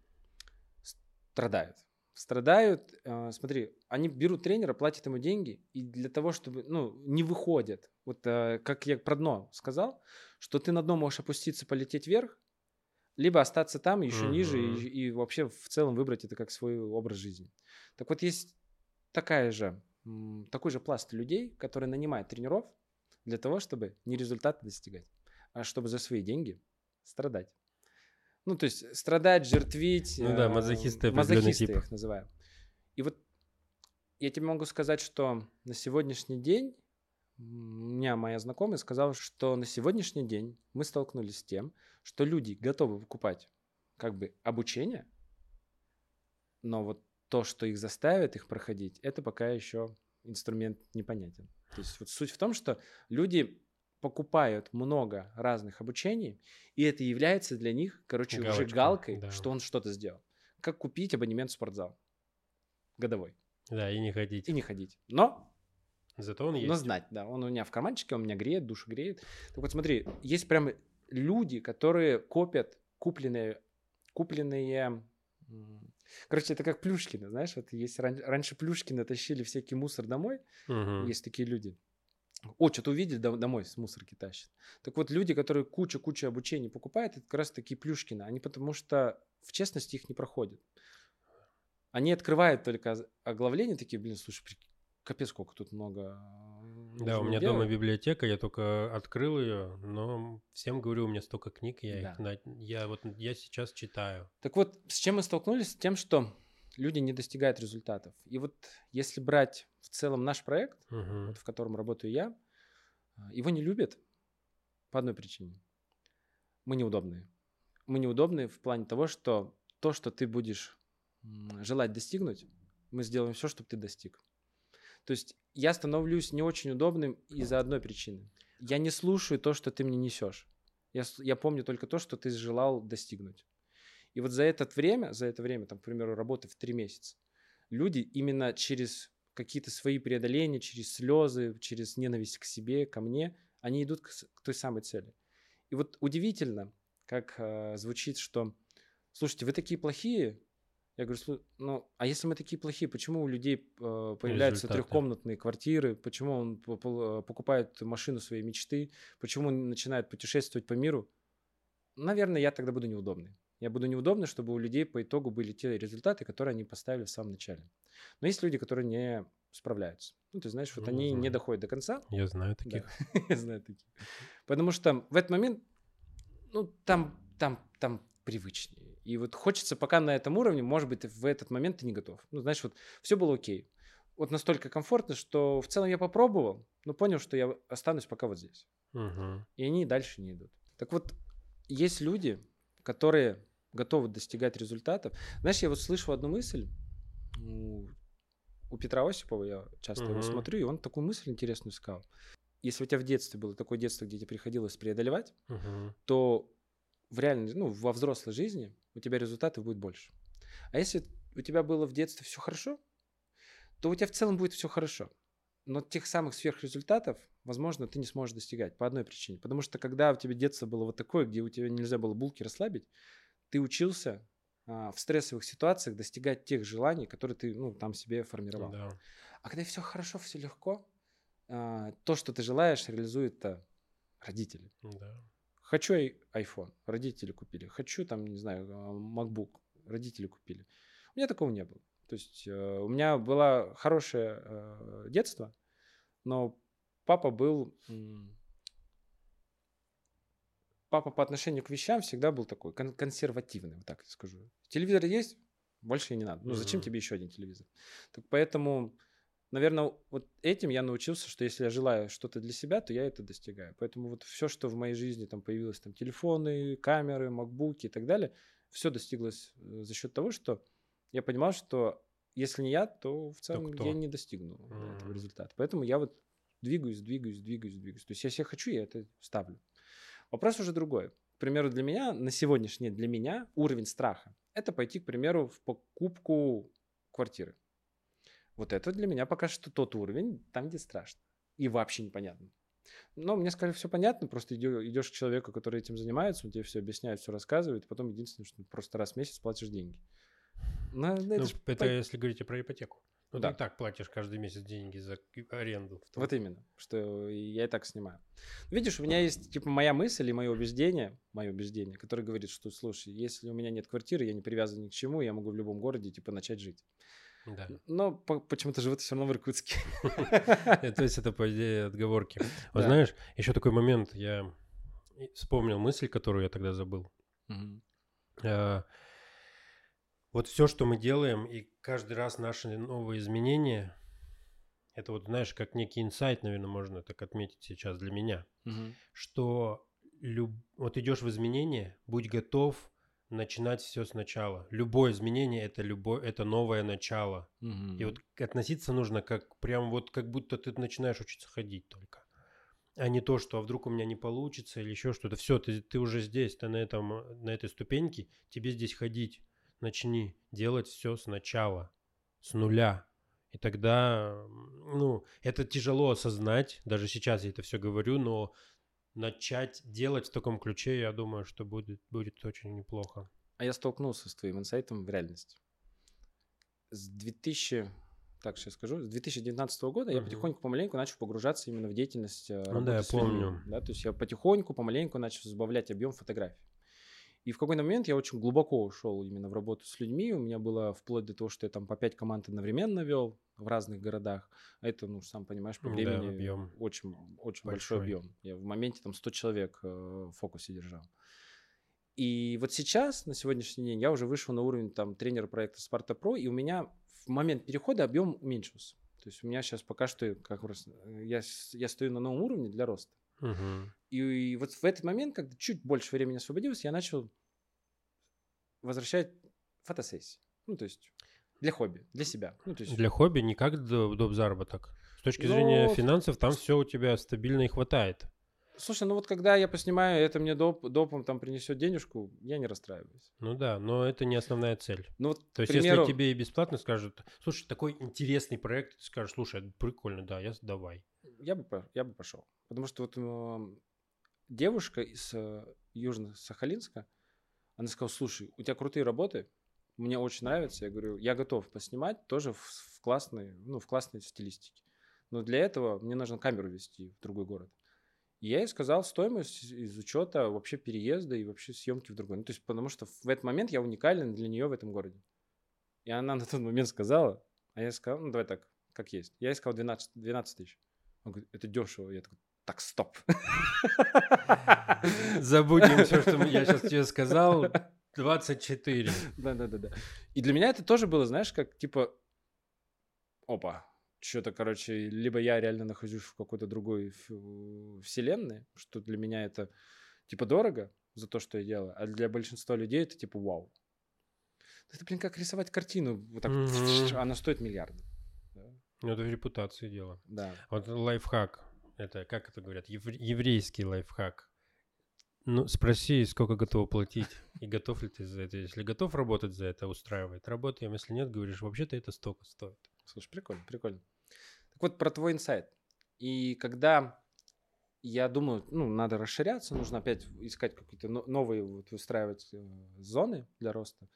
страдают. Страдают, э, смотри, они берут тренера, платят ему деньги, и для того, чтобы, ну, не выходят. Вот э, как я про дно сказал, что ты на дно можешь опуститься, полететь вверх, либо остаться там еще ниже Мгм. и, и вообще в целом выбрать это как свой образ жизни. Так вот, есть такая же, такой же пласт людей, которые нанимают тренеров для того, чтобы не результаты достигать, а чтобы за свои деньги страдать. Ну, то есть страдать, жертвить. Ну да, э, мазохисты Мазохисты тип. их называю. И вот я тебе могу сказать, что на сегодняшний день у меня моя знакомая сказала, что на сегодняшний день мы столкнулись с тем, что люди готовы покупать как бы обучение, но вот то, что их заставит их проходить, это пока еще инструмент непонятен. То есть вот суть в том, что люди покупают много разных обучений, и это является для них, короче, уже Галочкой, галкой, да. что он что-то сделал. Как купить абонемент в спортзал годовой Да, и не ходить. и не ходить. Но Зато он но есть. знать, да. Он у меня в карманчике, он меня греет, душу греет. Так вот смотри, есть прям люди, которые копят купленные, купленные... Короче, это как Плюшкины, знаешь, вот есть ран- раньше Плюшкины тащили всякий мусор домой, Мгм. есть такие люди. О, что-то увидели, дом- домой с мусорки тащат. Так вот, люди, которые кучу-кучу обучений покупают, это как раз такие Плюшкины. Они потому что в честности их не проходят. Они открывают только оглавление, такие, блин, слушай, капец, сколько тут много. Э, Да, у меня дома делать». библиотека, я только открыл ее, но всем говорю, у меня столько книг, я их Да. на- я вот я сейчас читаю. Так вот, с чем мы столкнулись? С тем, что люди не достигают результатов. И вот если брать в целом наш проект, Мгм. вот в котором работаю я, а, его не любят по одной причине. Мы неудобные. Мы неудобные в плане того, что то, что ты будешь желать достигнуть, мы сделаем все, чтобы ты достиг. То есть я становлюсь не очень удобным из-за одной причины. Я не слушаю то, что ты мне несешь. Я, я помню только то, что ты желал достигнуть. И вот за это время, за это время, там, к примеру, работы в три месяца, люди именно через какие-то свои преодоления, через слезы, через ненависть к себе, ко мне, они идут к, к той самой цели. И вот удивительно, как э, звучит, что, слушайте, вы такие плохие. Я говорю, «Слу- ну, а если мы такие плохие, почему у людей э, появляются Результаты. трехкомнатные квартиры, почему он по- покупает машину своей мечты, почему он начинает путешествовать по миру? Наверное, я тогда буду неудобный. Я буду неудобный, чтобы у людей по итогу были те результаты, которые они поставили в самом начале. Но есть люди, которые не справляются. Ну, ты знаешь, вот Ну, они не знаю. доходят до конца, Я знаю да, таких. я знаю таких. Потому что в этот момент, ну, там, там, там привычнее. И вот хочется пока на этом уровне, может быть, в этот момент ты не готов. Ну, знаешь, вот все было окей. Вот настолько комфортно, что в целом я попробовал, но понял, что я останусь пока вот здесь. Мгм. И они дальше не идут. Так вот, есть люди, которые готовы достигать результатов. Знаешь, я вот слышал одну мысль у, Петра Осипова, я часто его Мгм. смотрю, и он такую мысль интересную сказал. Если у тебя в детстве было такое детство, где тебе приходилось преодолевать, Мгм. то в реальной, ну, во взрослой жизни у тебя результатов будет больше. А если у тебя было в детстве все хорошо, то у тебя в целом будет все хорошо. Но тех самых сверхрезультатов, возможно, ты не сможешь достигать по одной причине. Потому что когда у тебя детство было вот такое, где у тебя нельзя было булки расслабить, ты учился а, в стрессовых ситуациях достигать тех желаний, которые ты ну, там себе формировал. Да. А когда все хорошо, все легко, а, то, что ты желаешь, реализуют родители. Да. Хочу iPhone, родители купили. Хочу там, не знаю, а, MacBook, родители купили. У меня такого не было. То есть э, у меня было хорошее э, детство, но папа был... Папа по отношению к вещам всегда был такой кон- консервативный, вот так скажу. Телевизор есть, больше и не надо. Ну зачем тебе еще один телевизор? Так поэтому, наверное, вот этим я научился, что если я желаю что-то для себя, то я это достигаю. Поэтому вот все, что в моей жизни там появилось, там телефоны, камеры, макбуки и так далее, все достиглось э, за счет того, что я понимал, что если не я, то в целом я не достигну mm-hmm. этого результата. Поэтому я вот двигаюсь, двигаюсь, двигаюсь, двигаюсь. То есть если я хочу, я это ставлю. Вопрос уже другой. К примеру, для меня, на сегодняшний день, для меня уровень страха – это пойти, к примеру, в покупку квартиры. Вот это для меня пока что тот уровень, там, где страшно. И вообще непонятно. Но мне сказали, все понятно, просто идешь к человеку, который этим занимается, он тебе все объясняет, все рассказывает, потом единственное, что просто раз в месяц платишь деньги. Но, ну, это, это если говорите про ипотеку. Ну, да. ты и так платишь каждый месяц деньги за аренду. Вот именно, что я и так снимаю. Видишь, у меня есть, типа, моя мысль и мое убеждение, мое убеждение, которое говорит, что, слушай, если у меня нет квартиры, я не привязан ни к чему, я могу в любом городе, типа, начать жить. Да. Но почему-то живут все равно в Иркутске. То есть это, по идее, отговорки. Вот знаешь, еще такой момент, я вспомнил мысль, которую я тогда забыл. А, вот все, что мы делаем, и каждый раз наши новые изменения, это вот, знаешь, как некий инсайт, наверное, можно так отметить сейчас для меня, что люб... вот идешь в изменения, будь готов начинать все сначала. Любое изменение это любое, это новое начало. Угу. И вот относиться нужно как прям вот как будто ты начинаешь учиться ходить только. А не то, что а вдруг у меня не получится или еще что-то. Все, ты, ты уже здесь, ты на, этом, на этой ступеньке, тебе здесь ходить начни делать все сначала, с нуля. И тогда, ну, это тяжело осознать, даже сейчас я это все говорю, но начать делать в таком ключе, я думаю, что будет, будет очень неплохо. А я столкнулся с твоим инсайтом в реальности. С 2000, так сейчас скажу, с 2019 года uh-huh. я потихоньку, помаленьку начал погружаться именно в деятельность э, Ну да, я помню. Да, то есть я потихоньку, помаленьку начал сбавлять объем фотографий. И в какой-то момент я очень глубоко ушел именно в работу с людьми. У меня было вплоть до того, что я там по пять команд одновременно вел в разных городах. А это, ну, сам понимаешь, по времени да, объем. очень, очень большой. большой объем. Я в моменте там 100 человек э, в фокусе держал. И вот сейчас, на сегодняшний день, я уже вышел на уровень там тренера проекта Sparta Pro, и у меня в момент перехода объем уменьшился. То есть у меня сейчас пока что как раз э, я, я стою на новом уровне для роста. Угу. И, и вот в этот момент, когда чуть больше времени освободилось, я начал возвращать фотосессии. Ну, то есть для хобби, для себя. Ну, то есть... Для хобби не как доп. заработок. С точки Но... зрения финансов, там все у тебя стабильно и хватает. Слушай, ну вот когда я поснимаю, это мне доп, допом там принесет денежку, я не расстраиваюсь. Ну да, но это не основная цель. Ну вот, То есть примеру... если тебе и бесплатно скажут, слушай, такой интересный проект, ты скажешь, слушай, прикольно, да, я давай. Я бы, я бы пошел. Потому что вот э, девушка из э, Южно-Сахалинска, она сказала, слушай, у тебя крутые работы, мне очень нравится. Я говорю, я готов поснимать тоже в, в классной, ну, в классной стилистике. Но для этого мне нужно камеру вести в другой город. И я ей сказал стоимость из учета вообще переезда и вообще съемки в другой. Ну, то есть, потому что в этот момент я уникален для нее в этом городе. И она на тот момент сказала, а я сказал, ну, давай так, как есть. Я ей сказал 12, 12 тысяч. Он говорит, это дешево. Я такой, так, стоп. Забудем все, что я сейчас тебе сказал. 24. Да-да-да. И для меня это тоже было, знаешь, как типа, опа, что-то, короче, либо я реально нахожусь в какой-то другой вселенной, что для меня это типа дорого за то, что я делаю, а для большинства людей это типа вау. Это, блин, как рисовать картину, вот так, mm-hmm. она стоит миллиарды. Да? Ну, это репутации дело. Да. Вот лайфхак, это, как это говорят, еврейский лайфхак. Ну, спроси, сколько готов платить и готов ли ты за это. Если готов работать за это, устраивает, работаем. Если нет, говоришь, вообще-то это столько стоит. Слушай, прикольно, прикольно. Так вот, про твой инсайт. И когда я думаю, ну, надо расширяться, нужно опять искать какие-то новые, вот, выстраивать э, зоны для роста,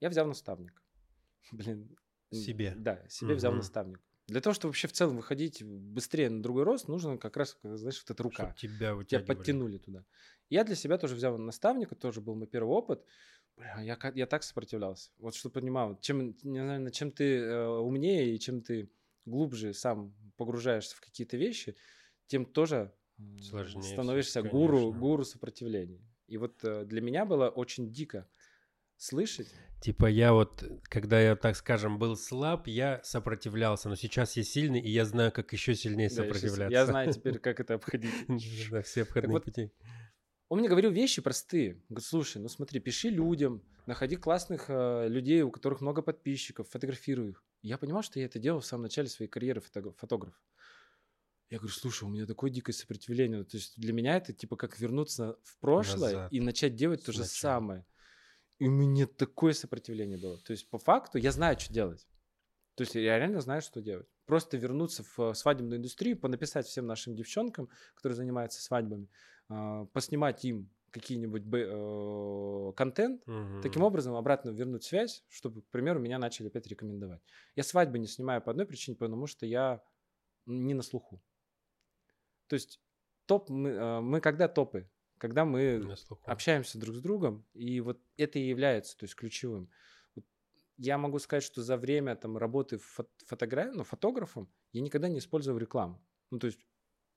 я взял наставника. Блин. Себе. Да, себе угу. взял наставник. Для того, чтобы вообще в целом выходить быстрее на другой рост, нужно как раз, знаешь, вот эта рука. Чтобы тебя Тебя подтянули туда. Я для себя тоже взял наставника, тоже был мой первый опыт. Бля, я, я так сопротивлялся. Вот что понимал, чем, не знаю, чем ты э, умнее и чем ты глубже сам погружаешься в какие-то вещи, тем тоже Сложнее становишься все, гуру, гуру сопротивления. И вот э, для меня было очень дико слышать. Типа я вот, когда я, так скажем, был слаб, я сопротивлялся, но сейчас я сильный, и я знаю, как еще сильнее сопротивляться. Я знаю теперь, как это обходить. Да, все обходные пути. Он мне говорил вещи простые. Говорит, слушай, ну смотри, пиши людям, находи классных э, людей, у которых много подписчиков, фотографируй их. Я понимал, что я это делал в самом начале своей карьеры фото- фотограф. Я говорю, слушай, у меня такое дикое сопротивление. То есть для меня это типа как вернуться в прошлое Назад. и начать делать то же самое. И у меня такое сопротивление было. То есть по факту я знаю, что делать. То есть я реально знаю, что делать. Просто вернуться в свадебную индустрию, понаписать всем нашим девчонкам, которые занимаются свадьбами, а, поснимать им какие-нибудь э, контент, угу. таким образом обратно вернуть связь, чтобы, к примеру, меня начали опять рекомендовать. Я свадьбы не снимаю по одной причине, потому что я не на слуху. То есть топ мы, э, мы когда топы, когда мы общаемся друг с другом, и вот это и является, то есть ключевым. Я могу сказать, что за время там работы фото фотограф, ну, фотографом я никогда не использовал рекламу. Ну, то есть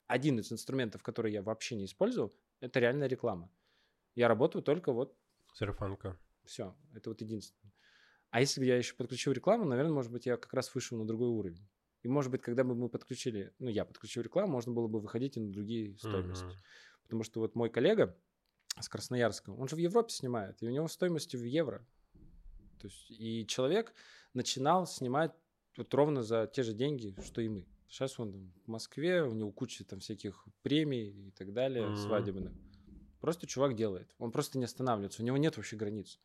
один из инструментов, который я вообще не использовал, это реальная реклама. Я работаю только вот... Сарафанка. Все, это вот единственное. А если бы я еще подключил рекламу, наверное, может быть, я как раз вышел на другой уровень. И, может быть, когда бы мы подключили, ну, я подключил рекламу, можно было бы выходить и на другие стоимости. Uh-huh. Потому что вот мой коллега с Красноярска, он же в Европе снимает, и у него стоимость в евро. То есть, и человек начинал снимать вот ровно за те же деньги, что и мы. Сейчас он там, в Москве, у него куча там всяких премий и так далее, mm-hmm. свадебных. Просто чувак делает. Он просто не останавливается. У него нет вообще границ.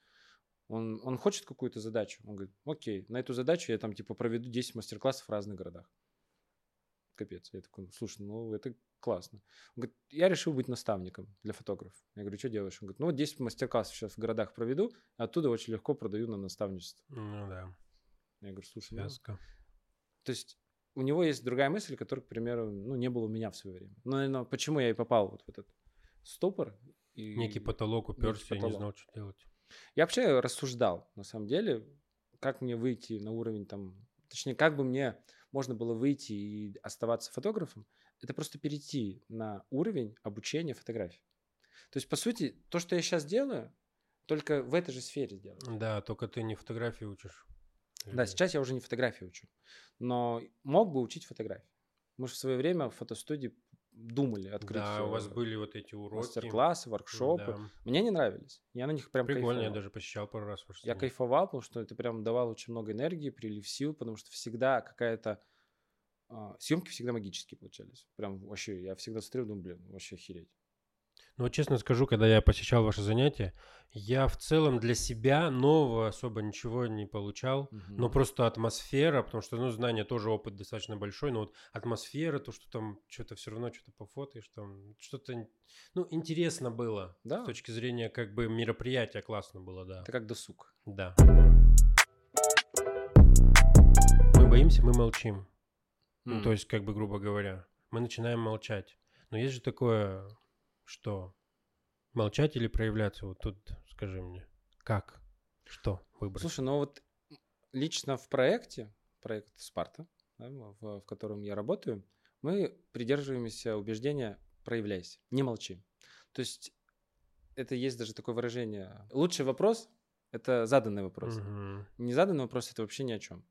Он, он хочет какую-то задачу. Он говорит, окей, на эту задачу я там типа проведу 10 мастер-классов в разных городах. Капец. Я такой, слушай, ну это классно. Он говорит, я решил быть наставником для фотографов. Я говорю, что делаешь? Он говорит, ну вот 10 мастер-классов сейчас в городах проведу, а оттуда очень легко продаю на наставничество. Ну да. Я говорю, слушай, ну, то есть у него есть другая мысль, которая, к примеру, ну, не было у меня в свое время. Но, наверное, почему я и попал вот в этот ступор. И... Некий потолок уперся, я не знал, что делать. Я вообще рассуждал, на самом деле, как мне выйти на уровень там, точнее, как бы мне можно было выйти и оставаться фотографом, это просто перейти на уровень обучения фотографии. То есть, по сути, то, что я сейчас делаю, только в этой же сфере делаю. Да, только ты не фотографии учишь. Да, сейчас я уже не фотографию учу, но мог бы учить фотографию. Мы же в свое время в фотостудии думали открыть. Да, у вас были вот эти уроки. Мастер-классы, воркшопы. Да. Мне не нравились. Я на них прям Прикольно, кайфовал. я даже посещал пару раз. Я кайфовал, потому что это прям давало очень много энергии, прилив сил, потому что всегда какая-то... А, съемки всегда магические получались. Прям вообще, я всегда смотрел, думаю, блин, вообще охереть. Ну, вот честно скажу, когда я посещал ваши занятия, я в целом для себя нового особо ничего не получал, угу. но просто атмосфера, потому что, ну, знание тоже опыт достаточно большой, но вот атмосфера, то, что там что-то все равно что-то пофотаешь, там что-то, ну, интересно было. Да. С точки зрения как бы мероприятия классно было, да. Это как досуг. Да. Мы боимся, мы молчим. Mm. Ну, то есть, как бы, грубо говоря, мы начинаем молчать. Но есть же такое что? Молчать или проявляться? Вот тут скажи мне. Как? Что выбрать? Слушай, ну вот лично в проекте, проект Спарта, да, в, в котором я работаю, мы придерживаемся убеждения «проявляйся, не молчи». То есть это есть даже такое выражение. Лучший вопрос – это заданный вопрос. Угу. Не заданный вопрос – это вообще ни о чем.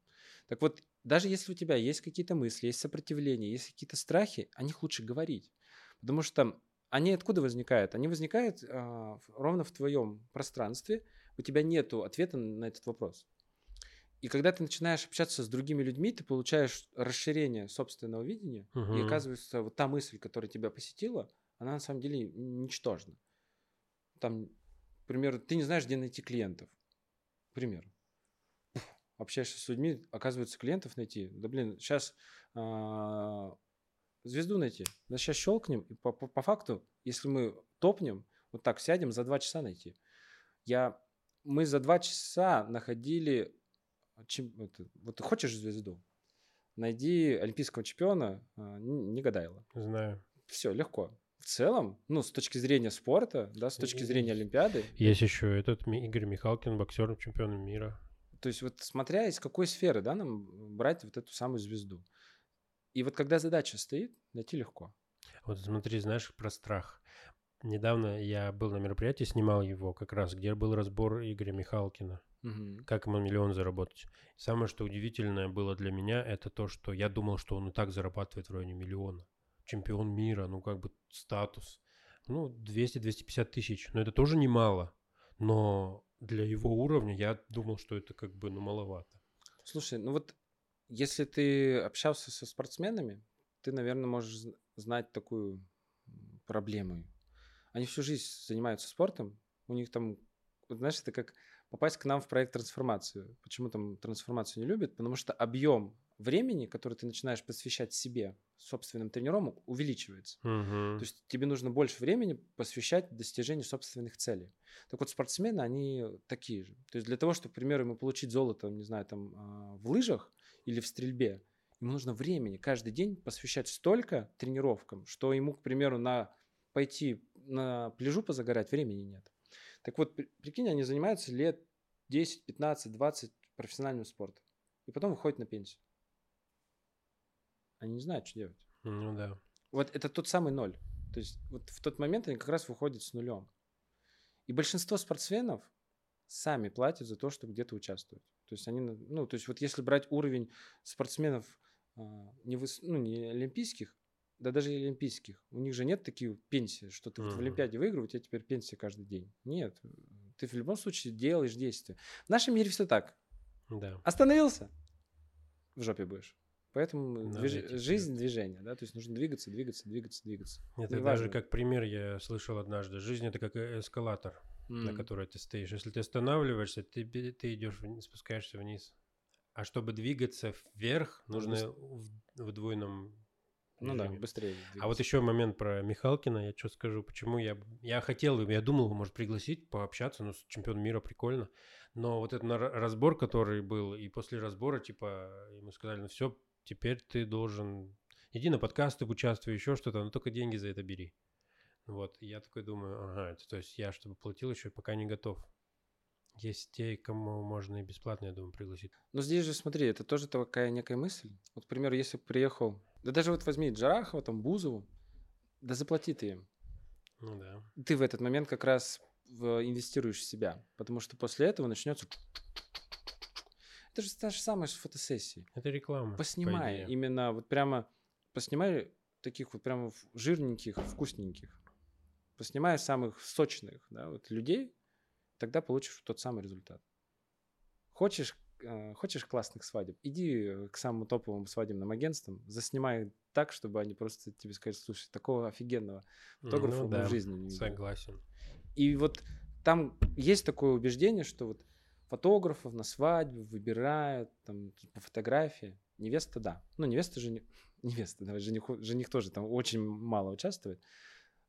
Так вот, даже если у тебя есть какие-то мысли, есть сопротивление, есть какие-то страхи, о них лучше говорить. Потому что они откуда возникают? Они возникают э, ровно в твоем пространстве. У тебя нет ответа на этот вопрос. И когда ты начинаешь общаться с другими людьми, ты получаешь расширение собственного видения, угу. и оказывается, вот та мысль, которая тебя посетила, она на самом деле ничтожна. Там, к примеру, ты не знаешь, где найти клиентов. К примеру. Общаешься с людьми, оказывается, клиентов найти. Да блин, сейчас а, звезду найти. Да сейчас щелкнем, и по, по, по факту, если мы топнем, вот так сядем, за два часа найти. Я, мы за два часа находили, чем, это, вот ты хочешь звезду, найди олимпийского чемпиона а, Негодайла. Знаю. Все, легко. В целом, ну, с точки зрения спорта, да, с точки зрения Олимпиады. Есть еще этот Игорь Михалкин, боксер, чемпион мира. То есть вот смотря из какой сферы, да, нам брать вот эту самую звезду. И вот когда задача стоит, найти легко. Вот смотри, знаешь, про страх. Недавно я был на мероприятии, снимал его как раз, где был разбор Игоря Михалкина. Угу. Как ему миллион заработать. Самое, что удивительное было для меня, это то, что я думал, что он и так зарабатывает в районе миллиона. Чемпион мира, ну как бы статус. ну, 200-250 тысяч. Но это тоже немало. Но для его уровня я думал, что это как бы, ну, маловато. Слушай, ну вот если ты общался со спортсменами, ты, наверное, можешь знать такую проблему. Они всю жизнь занимаются спортом, у них там, знаешь, это как попасть к нам в проект трансформацию. Почему там трансформацию не любят? Потому что объем времени, который ты начинаешь посвящать себе, собственным тренерам, увеличивается. Угу. То есть тебе нужно больше времени посвящать достижению собственных целей. Так вот, спортсмены, они такие же. То есть для того, чтобы, к примеру, ему получить золото, не знаю, там а, в лыжах или в стрельбе, ему нужно времени каждый день посвящать столько тренировкам, что ему, к примеру, на пойти на пляжу позагорать времени нет. Так вот, прикинь, они занимаются лет 10, 15, 20 профессиональным спортом. И потом выходят на пенсию. Они не знают, что делать. Ну да. Вот это тот самый ноль. То есть вот в тот момент они как раз выходят с нулем. И большинство спортсменов сами платят за то, чтобы где-то участвовать. То есть они, ну, то есть вот если брать уровень спортсменов а, не, выс, ну, не олимпийских, да даже и олимпийских, у них же нет таких пенсий, что ты uh-huh. вот в Олимпиаде выиграл, у тебя теперь пенсия каждый день. Нет, ты в любом случае делаешь действия. В нашем мире все так. Да. Остановился, в жопе будешь. Поэтому да, движ... жизнь движение, да, то есть нужно двигаться, двигаться, двигаться, двигаться. Это даже как пример я слышал однажды. Жизнь это как э, эскалатор, mm. на который ты стоишь. Если ты останавливаешься, ты, ты идешь, спускаешься вниз. А чтобы двигаться вверх, нужно в, в двойном ну да, быстрее. Двигаться. А вот еще момент про Михалкина, я что скажу, почему я, я хотел, я думал, может, пригласить, пообщаться, ну, с чемпионом мира прикольно, но вот этот разбор, который был, и после разбора, типа, ему сказали, ну все, теперь ты должен, иди на подкасты, участвуй, еще что-то, но только деньги за это бери. Вот, я такой думаю, ага, это, то есть я, чтобы платил, еще пока не готов. Есть те, кому можно и бесплатно, я думаю, пригласить. Но здесь же, смотри, это тоже такая некая мысль. Вот, к примеру, если приехал, да даже вот возьми Джарахова, там, Бузову, да заплати ты им. Ну да. Ты в этот момент как раз инвестируешь в себя, потому что после этого начнется это же та же самая фотосессия. Это реклама. Поснимай по именно вот прямо, поснимай таких вот прямо жирненьких, вкусненьких. Поснимай самых сочных да, вот людей, тогда получишь тот самый результат. Хочешь, э, хочешь классных свадеб, иди к самым топовым свадебным агентствам, заснимай так, чтобы они просто тебе сказали, слушай, такого офигенного фотографа ну, да, в жизни не видел. Согласен. И вот там есть такое убеждение, что вот фотографов на свадьбу выбирают там по фотографии. Невеста, да. Ну, невеста же не... Невеста, да, жених, жених тоже там очень мало участвует.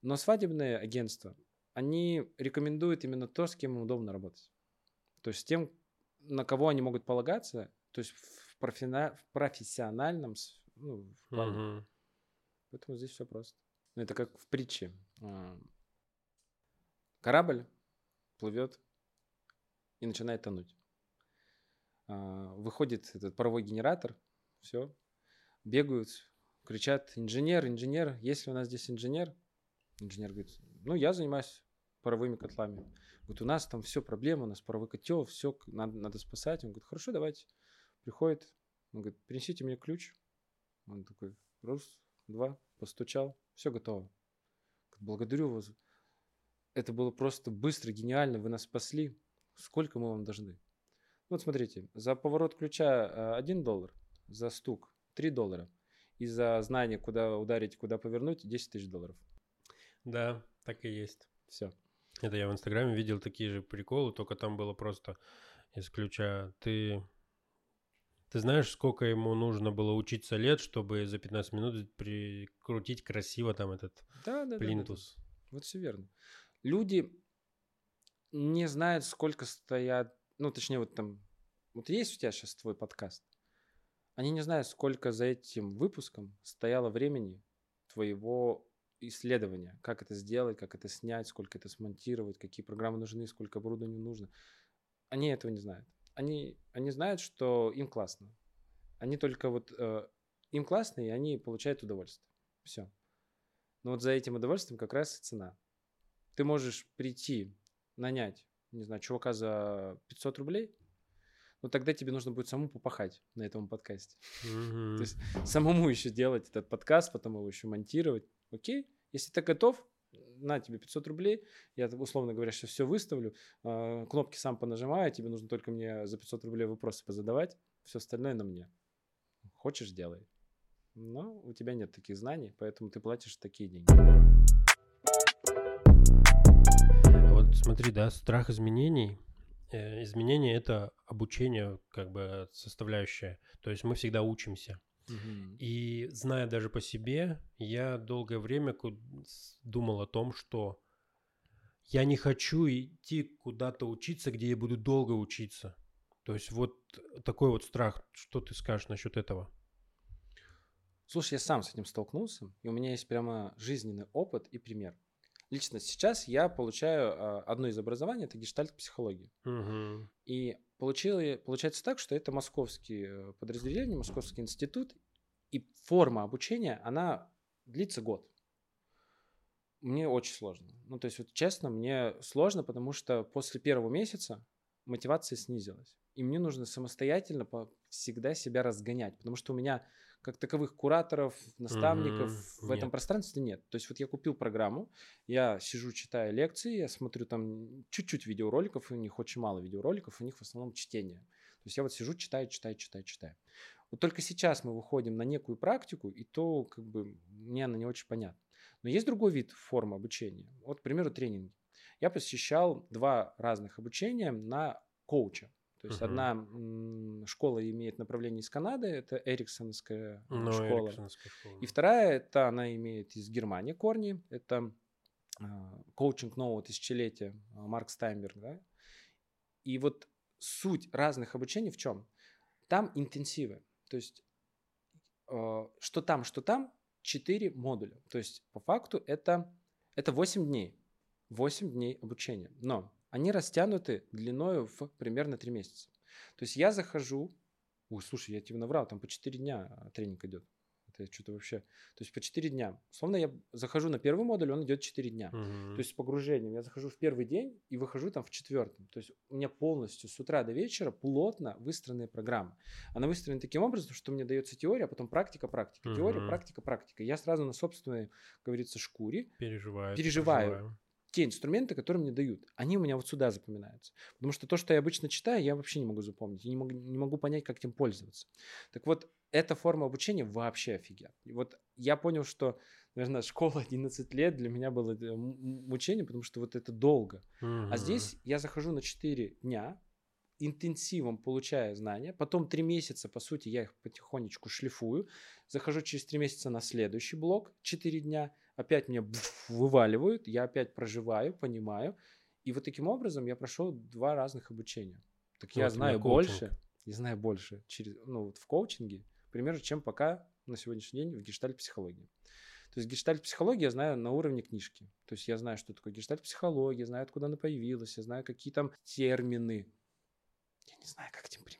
Но свадебные агентства, они рекомендуют именно то, с кем им удобно работать. То есть с тем, на кого они могут полагаться, то есть в, профина... в профессиональном ну, в плане. Угу. Поэтому здесь все просто. Ну, это как в притче. А, корабль плывет и начинает тонуть. А, выходит этот паровой генератор, все, бегают, кричат, инженер, инженер, есть ли у нас здесь инженер? Инженер говорит, ну, я занимаюсь паровыми котлами. Говорит, у нас там все проблемы, у нас паровой котел, все надо, надо спасать. Он говорит, хорошо, давайте. Приходит, он говорит, принесите мне ключ. Он такой, раз, два, постучал, все готово. Благодарю вас. Это было просто быстро, гениально, вы нас спасли. Сколько мы вам должны? Вот смотрите, за поворот ключа 1 э, доллар, за стук 3 доллара, и за знание, куда ударить, куда повернуть, 10 тысяч долларов. Да, так и есть. Все. Это я в Инстаграме видел такие же приколы, только там было просто из ключа. Ты, ты знаешь, сколько ему нужно было учиться лет, чтобы за 15 минут прикрутить красиво там этот да, да, плинтус? Да, да, да. Вот все верно. Люди не знают, сколько стоят, ну, точнее, вот там, вот есть у тебя сейчас твой подкаст, они не знают, сколько за этим выпуском стояло времени твоего исследования, как это сделать, как это снять, сколько это смонтировать, какие программы нужны, сколько оборудования нужно. Они этого не знают. Они, они знают, что им классно. Они только вот... Э, им классно, и они получают удовольствие. Все. Но вот за этим удовольствием как раз и цена. Ты можешь прийти нанять, не знаю, чувака за 500 рублей, ну тогда тебе нужно будет самому попахать на этом подкасте. Mm-hmm. То есть самому еще делать этот подкаст, потом его еще монтировать. Окей? Если ты готов, на тебе 500 рублей, я, условно говоря, сейчас все выставлю, э, кнопки сам понажимаю, тебе нужно только мне за 500 рублей вопросы позадавать, все остальное на мне. Хочешь, делай. Но у тебя нет таких знаний, поэтому ты платишь такие деньги. Вот смотри, да, страх изменений. Э, изменения это обучение, как бы составляющая. То есть мы всегда учимся. И зная даже по себе, я долгое время думал о том, что я не хочу идти куда-то учиться, где я буду долго учиться. То есть вот такой вот страх. Что ты скажешь насчет этого? Слушай, я сам с этим столкнулся, и у меня есть прямо жизненный опыт и пример. Лично сейчас я получаю а, одно из образований, это гештальт-психология. Угу. И получил, получается так, что это московский э, подразделение, московский институт, и форма обучения, она длится год. Мне очень сложно. Ну, то есть, вот честно, мне сложно, потому что после первого месяца мотивация снизилась. И мне нужно самостоятельно всегда себя разгонять, потому что у меня как таковых кураторов, наставников mm-hmm. в этом нет. пространстве нет. То есть вот я купил программу, я сижу, читаю лекции, я смотрю там чуть-чуть видеороликов, у них очень мало видеороликов, у них в основном чтение. То есть я вот сижу, читаю, читаю, читаю, читаю. Вот только сейчас мы выходим на некую практику, и то как бы мне она не очень понятна. Но есть другой вид формы обучения. Вот, к примеру, тренинги. Я посещал два разных обучения на коуча. То есть uh-huh. одна м, школа имеет направление из Канады, это Эриксонская no, ну, школа. школа. И вторая, это она имеет из Германии корни, это э, коучинг нового тысячелетия а, Марк Стайнберг. Да? И вот суть разных обучений в чем? Там интенсивы. То есть э, что там, что там, 4 модуля. То есть по факту это, это 8 дней. 8 дней обучения. Но они растянуты длиною в примерно 3 месяца. То есть я захожу, ой, слушай, я тебе наврал, там по 4 дня тренинг идет. Это что-то вообще... То есть по 4 дня. Словно я захожу на первый модуль, он идет 4 дня. Угу. То есть с погружением. Я захожу в первый день и выхожу там в четвертом. То есть у меня полностью с утра до вечера плотно выстроенная программа. Она выстроена таким образом, что мне дается теория, а потом практика, практика. Угу. Теория, практика, практика. Я сразу на собственной, говорится, шкуре переживаю. Переживаю. переживаю те инструменты, которые мне дают, они у меня вот сюда запоминаются. Потому что то, что я обычно читаю, я вообще не могу запомнить. Я не могу, не могу понять, как этим пользоваться. Так вот, эта форма обучения вообще офигенно. И вот я понял, что, наверное, школа 11 лет для меня было э, мучение, потому что вот это долго. Mm-hmm. А здесь я захожу на 4 дня, интенсивом получая знания, потом 3 месяца, по сути, я их потихонечку шлифую, захожу через 3 месяца на следующий блок, 4 дня, опять меня вываливают, я опять проживаю, понимаю, и вот таким образом я прошел два разных обучения. Так вот я знаю больше, я знаю больше через, ну, вот в коучинге, примерно, чем пока на сегодняшний день в гештальт-психологии. То есть гештальт-психология я знаю на уровне книжки. То есть я знаю, что такое гештальт-психология, знаю, откуда она появилась, я знаю, какие там термины. Я не знаю, как этим что.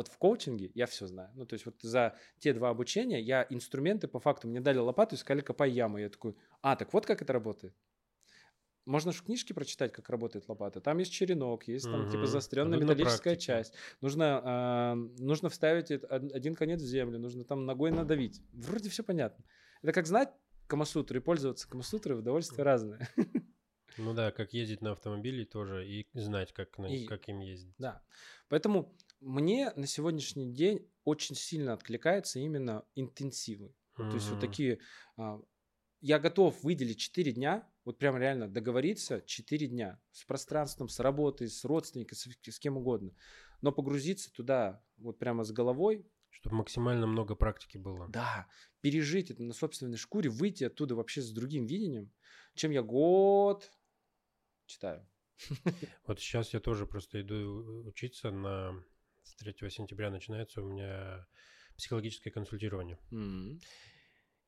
Вот в коучинге я все знаю. Ну, то есть вот за те два обучения я инструменты, по факту, мне дали лопату и сказали, копай яму. Я такой, а, так вот как это работает. Можно в книжке прочитать, как работает лопата. Там есть черенок, есть там угу. типа заостренная а металлическая часть. Нужно, э, нужно вставить один конец в землю, нужно там ногой надавить. Вроде все понятно. Это как знать Камасутру и пользоваться Камасутрой в удовольствие разное. Ну да, как ездить на автомобиле тоже и знать, как, и, как им ездить. Да. Поэтому мне на сегодняшний день очень сильно откликается именно интенсивы. Mm-hmm. То есть вот такие... А, я готов выделить 4 дня вот прям реально договориться 4 дня с пространством, с работой, с родственниками, с, с кем угодно. Но погрузиться туда вот прямо с головой. Чтобы максимально много практики было. Да, пережить это на собственной шкуре, выйти оттуда вообще с другим видением, чем я год читаю. Вот сейчас я тоже просто иду учиться на... С 3 сентября начинается у меня психологическое консультирование. Mm-hmm.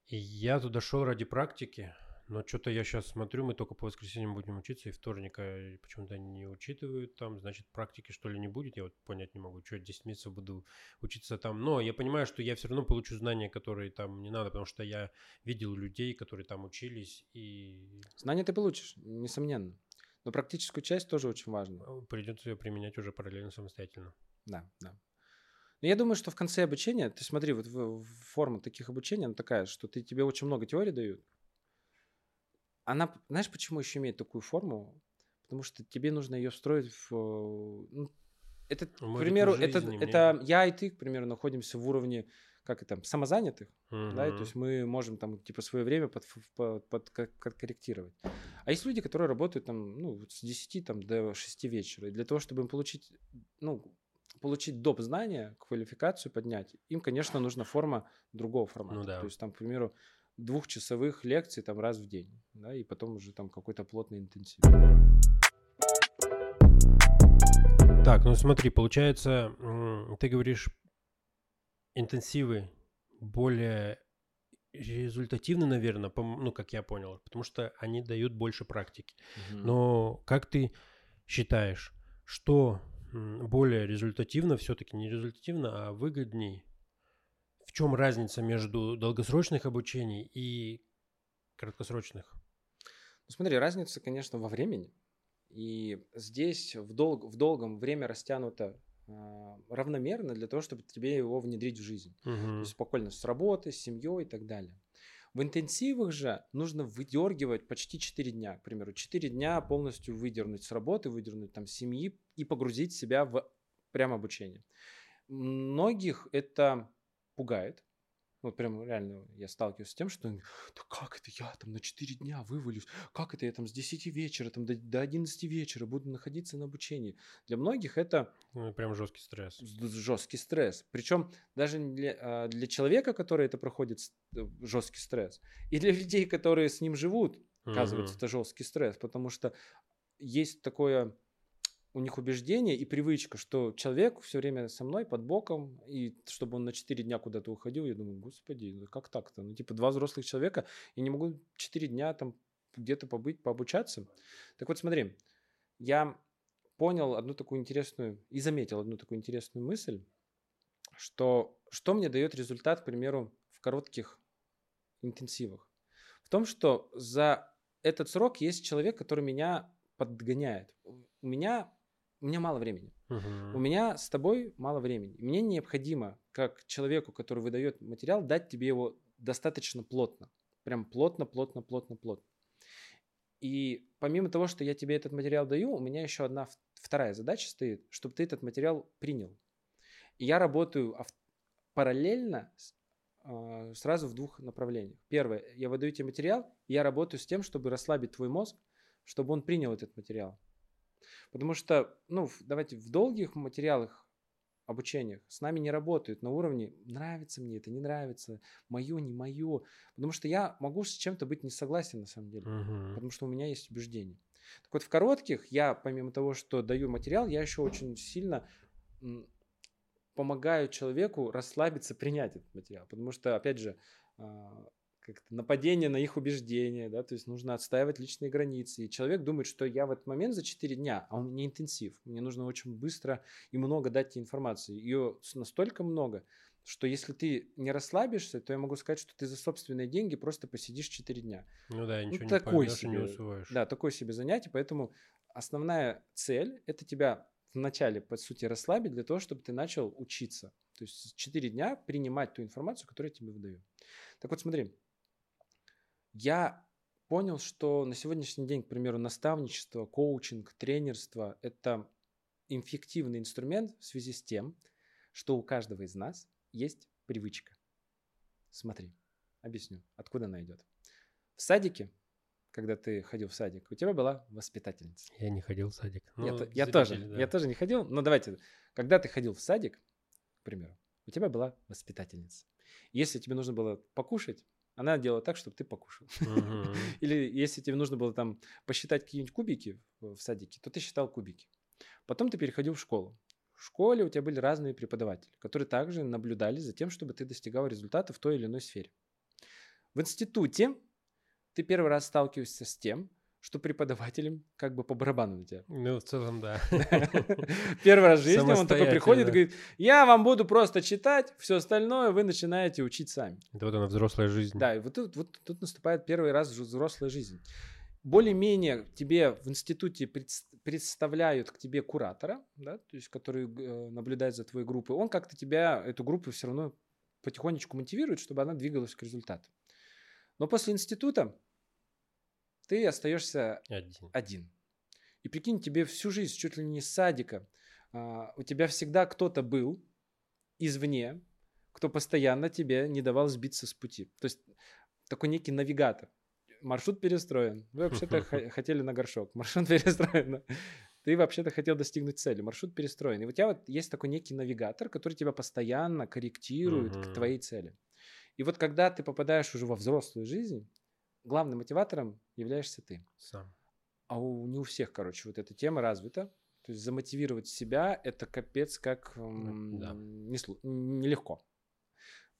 И я туда шел ради практики, но что-то я сейчас смотрю, мы только по воскресеньям будем учиться, и вторника почему-то не учитывают там, значит, практики что ли не будет, я вот понять не могу, что 10 месяцев буду учиться там. Но я понимаю, что я все равно получу знания, которые там не надо, потому что я видел людей, которые там учились, и... Знания ты получишь, несомненно. Но практическую часть тоже очень важна. А, Придется ее применять уже параллельно самостоятельно. Да, да. Но я думаю, что в конце обучения, ты смотри, вот форма таких обучений, она такая, что ты, тебе очень много теорий дают, она, знаешь, почему еще имеет такую форму? Потому что тебе нужно ее встроить в... Ну, это, к примеру, это, это я и ты, к примеру, находимся в уровне как это, самозанятых, uh-huh. да, и, то есть мы можем там типа свое время под, под, под, под корректировать. А есть люди, которые работают там, ну, с 10 там, до 6 вечера, и для того, чтобы им получить, ну, получить доп. знания, квалификацию поднять, им, конечно, нужна форма другого формата. Ну, да. То есть там, к примеру, двухчасовых лекций там раз в день, да, и потом уже там какой-то плотный интенсив. Так, ну смотри, получается, ты говоришь, интенсивы более результативны, наверное, по, ну, как я понял, потому что они дают больше практики. Угу. Но как ты считаешь, что более результативно, все-таки не результативно, а выгодней? В чем разница между долгосрочных обучений и краткосрочных? Ну, смотри, разница, конечно, во времени. И здесь в, долг, в долгом время растянуто э, равномерно для того, чтобы тебе его внедрить в жизнь. Угу. То есть спокойно с работы, с семьей и так далее. В интенсивах же нужно выдергивать почти 4 дня. К примеру, 4 дня полностью выдернуть с работы, выдернуть там семьи и погрузить себя в прям обучение. Многих это пугает, вот прям реально я сталкиваюсь с тем, что да как это я там на 4 дня вывалюсь, как это я там с 10 вечера там до, до 11 вечера буду находиться на обучении. Для многих это... Ну, прям жесткий стресс. Жесткий стресс. Причем даже для, а, для человека, который это проходит, э, жесткий стресс, и для людей, которые с ним живут, оказывается, uh-huh. это жесткий стресс, потому что есть такое у них убеждение и привычка, что человек все время со мной под боком, и чтобы он на 4 дня куда-то уходил, я думаю, господи, ну как так-то? Ну, типа, два взрослых человека, и не могу 4 дня там где-то побыть, пообучаться. Так вот, смотри, я понял одну такую интересную, и заметил одну такую интересную мысль, что что мне дает результат, к примеру, в коротких интенсивах? В том, что за этот срок есть человек, который меня подгоняет. У меня у меня мало времени. Uh-huh. У меня с тобой мало времени. Мне необходимо, как человеку, который выдает материал, дать тебе его достаточно плотно. Прям плотно, плотно, плотно, плотно. И помимо того, что я тебе этот материал даю, у меня еще одна вторая задача стоит, чтобы ты этот материал принял. И я работаю параллельно э, сразу в двух направлениях. Первое, я выдаю тебе материал, и я работаю с тем, чтобы расслабить твой мозг, чтобы он принял этот материал. Потому что, ну, давайте в долгих материалах обучениях с нами не работают на уровне нравится мне это, не нравится, мое, не мое. Потому что я могу с чем-то быть не согласен на самом деле. Uh-huh. Потому что у меня есть убеждения. Так вот, в коротких я, помимо того, что даю материал, я еще очень сильно помогаю человеку расслабиться, принять этот материал. Потому что, опять же, а, как-то нападение на их убеждения, да, то есть нужно отстаивать личные границы. И человек думает, что я в этот момент за 4 дня, а у меня интенсив, мне нужно очень быстро и много дать информации. Ее настолько много, что если ты не расслабишься, то я могу сказать, что ты за собственные деньги просто посидишь 4 дня. Ну да, ничего ну, не такой себе, не усвоишь. Да, такое себе занятие, поэтому основная цель – это тебя вначале, по сути, расслабить для того, чтобы ты начал учиться. То есть 4 дня принимать ту информацию, которую я тебе выдаю. Так вот смотри, я понял, что на сегодняшний день, к примеру, наставничество, коучинг, тренерство – это эффективный инструмент в связи с тем, что у каждого из нас есть привычка. Смотри, объясню, откуда она идет. В садике, когда ты ходил в садик, у тебя была воспитательница. Я не ходил в садик. Я, я тоже, да. я тоже не ходил. Но давайте, когда ты ходил в садик, к примеру, у тебя была воспитательница. Если тебе нужно было покушать, она делала так, чтобы ты покушал. Uh-huh. Или если тебе нужно было там посчитать какие-нибудь кубики в садике, то ты считал кубики. Потом ты переходил в школу. В школе у тебя были разные преподаватели, которые также наблюдали за тем, чтобы ты достигал результата в той или иной сфере. В институте ты первый раз сталкиваешься с тем, что преподавателем как бы по барабану на тебя. Ну, в целом, да. Первый раз в жизни он такой приходит и говорит, я вам буду просто читать, все остальное вы начинаете учить сами. Это вот она взрослая жизнь. Да, и вот тут, вот тут наступает первый раз взрослая жизнь. Более-менее тебе в институте представляют к тебе куратора, да, то есть который э, наблюдает за твоей группой. Он как-то тебя, эту группу все равно потихонечку мотивирует, чтобы она двигалась к результату. Но после института ты остаешься один. один. И прикинь, тебе всю жизнь, чуть ли не с садика, а, у тебя всегда кто-то был извне, кто постоянно тебе не давал сбиться с пути. То есть такой некий навигатор. Маршрут перестроен. Вы вообще-то хотели на горшок. Маршрут перестроен. Ты вообще-то хотел достигнуть цели. Маршрут перестроен. И у тебя вот есть такой некий навигатор, который тебя постоянно корректирует к твоей цели. И вот когда ты попадаешь уже во взрослую жизнь, главным мотиватором являешься ты. Сам. А у, не у всех, короче, вот эта тема развита. То есть замотивировать себя – это капец как м- да. нелегко.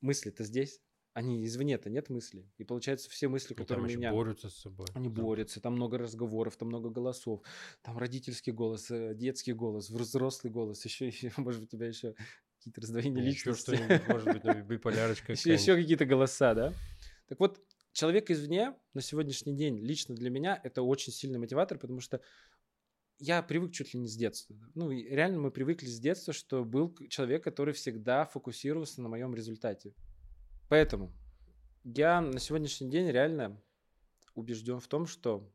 Мысли-то здесь, они извне-то нет мыслей. И получается, все мысли, которые там меня... борются с собой. Они борются, там много разговоров, там много голосов. Там родительский голос, э, детский голос, взрослый голос. Еще, еще может, у тебя еще какие-то раздвоения личности. Еще что-нибудь, может быть, биполярочка. Еще, еще какие-то голоса, да? Так вот, человек извне на сегодняшний день лично для меня это очень сильный мотиватор, потому что я привык чуть ли не с детства. Ну, реально мы привыкли с детства, что был человек, который всегда фокусировался на моем результате. Поэтому я на сегодняшний день реально убежден в том, что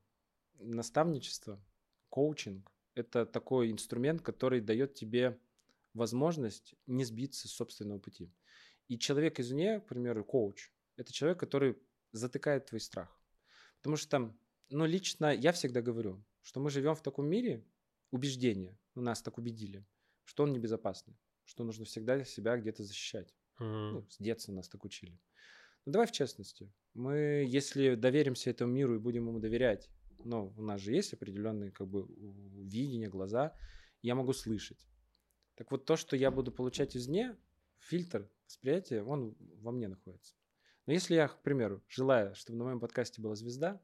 наставничество, коучинг – это такой инструмент, который дает тебе возможность не сбиться с собственного пути. И человек извне, к примеру, коуч, это человек, который затыкает твой страх. Потому что, ну, лично я всегда говорю, что мы живем в таком мире убеждения, ну, нас так убедили, что он небезопасный, что нужно всегда себя где-то защищать. Mm-hmm. Ну, с детства нас так учили. Ну, давай в честности. Мы, если доверимся этому миру и будем ему доверять, ну, у нас же есть определенные, как бы, видения, глаза, я могу слышать. Так вот, то, что я буду получать извне, фильтр восприятия, он во мне находится. Но если я, к примеру, желаю, чтобы на моем подкасте была звезда,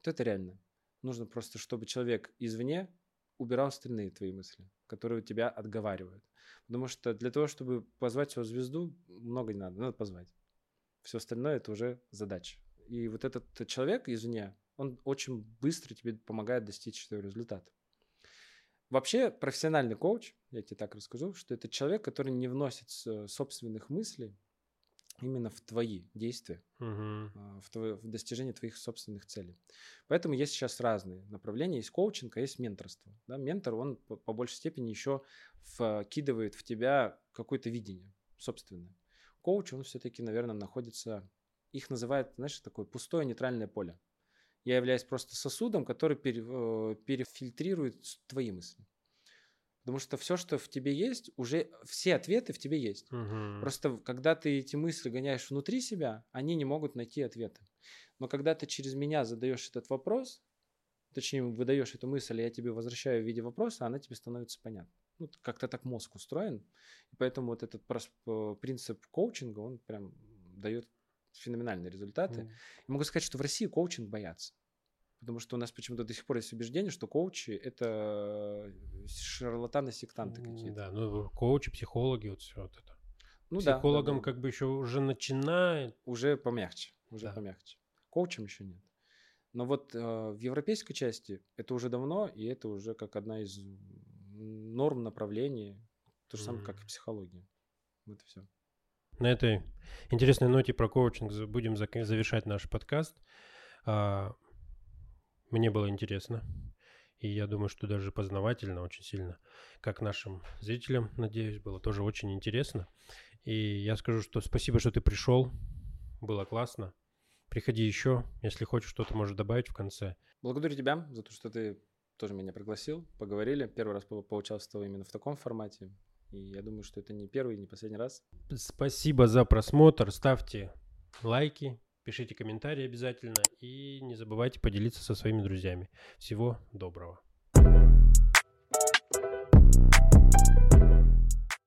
то это реально. Нужно просто, чтобы человек извне убирал остальные твои мысли, которые тебя отговаривают. Потому что для того, чтобы позвать свою звезду, много не надо, надо позвать. Все остальное это уже задача. И вот этот человек извне, он очень быстро тебе помогает достичь своего результата. Вообще, профессиональный коуч, я тебе так расскажу, что это человек, который не вносит собственных мыслей именно в твои действия, угу. в, твое, в достижении твоих собственных целей. Поэтому есть сейчас разные направления. Есть коучинг, а есть менторство. Да? Ментор, он по, по большей степени еще вкидывает в тебя какое-то видение собственное. Коуч, он все-таки, наверное, находится, их называют, знаешь, такое пустое нейтральное поле. Я являюсь просто сосудом, который пере, э, перефильтрирует твои мысли. Потому что все, что в тебе есть, уже все ответы в тебе есть. Угу. Просто когда ты эти мысли гоняешь внутри себя, они не могут найти ответы. Но когда ты через меня задаешь этот вопрос, точнее выдаешь эту мысль, и я тебе возвращаю в виде вопроса, она тебе становится понятна. Ну, как-то так мозг устроен. И поэтому вот этот э, принцип коучинга, он прям дает феноменальные результаты. Mm. Могу сказать, что в России коучинг боятся. Потому что у нас почему-то до сих пор есть убеждение, что коучи — это шарлатаны-сектанты какие-то. Да, ну коучи, психологи, вот все вот это. Ну, Психологам да, да, как бы еще уже начинает. Уже помягче, уже да. помягче. Коучем еще нет. Но вот э, в европейской части это уже давно, и это уже как одна из норм направлений, то же самое, mm. как и психология. Вот и все. На этой интересной ноте про коучинг будем завершать наш подкаст. Мне было интересно. И я думаю, что даже познавательно очень сильно. Как нашим зрителям, надеюсь, было тоже очень интересно. И я скажу, что спасибо, что ты пришел. Было классно. Приходи еще, если хочешь что-то можешь добавить в конце. Благодарю тебя за то, что ты тоже меня пригласил, поговорили. Первый раз по поучаствовал именно в таком формате. И я думаю, что это не первый, не последний раз. Спасибо за просмотр. Ставьте лайки, Пишите комментарии обязательно и не забывайте поделиться со своими друзьями. Всего доброго.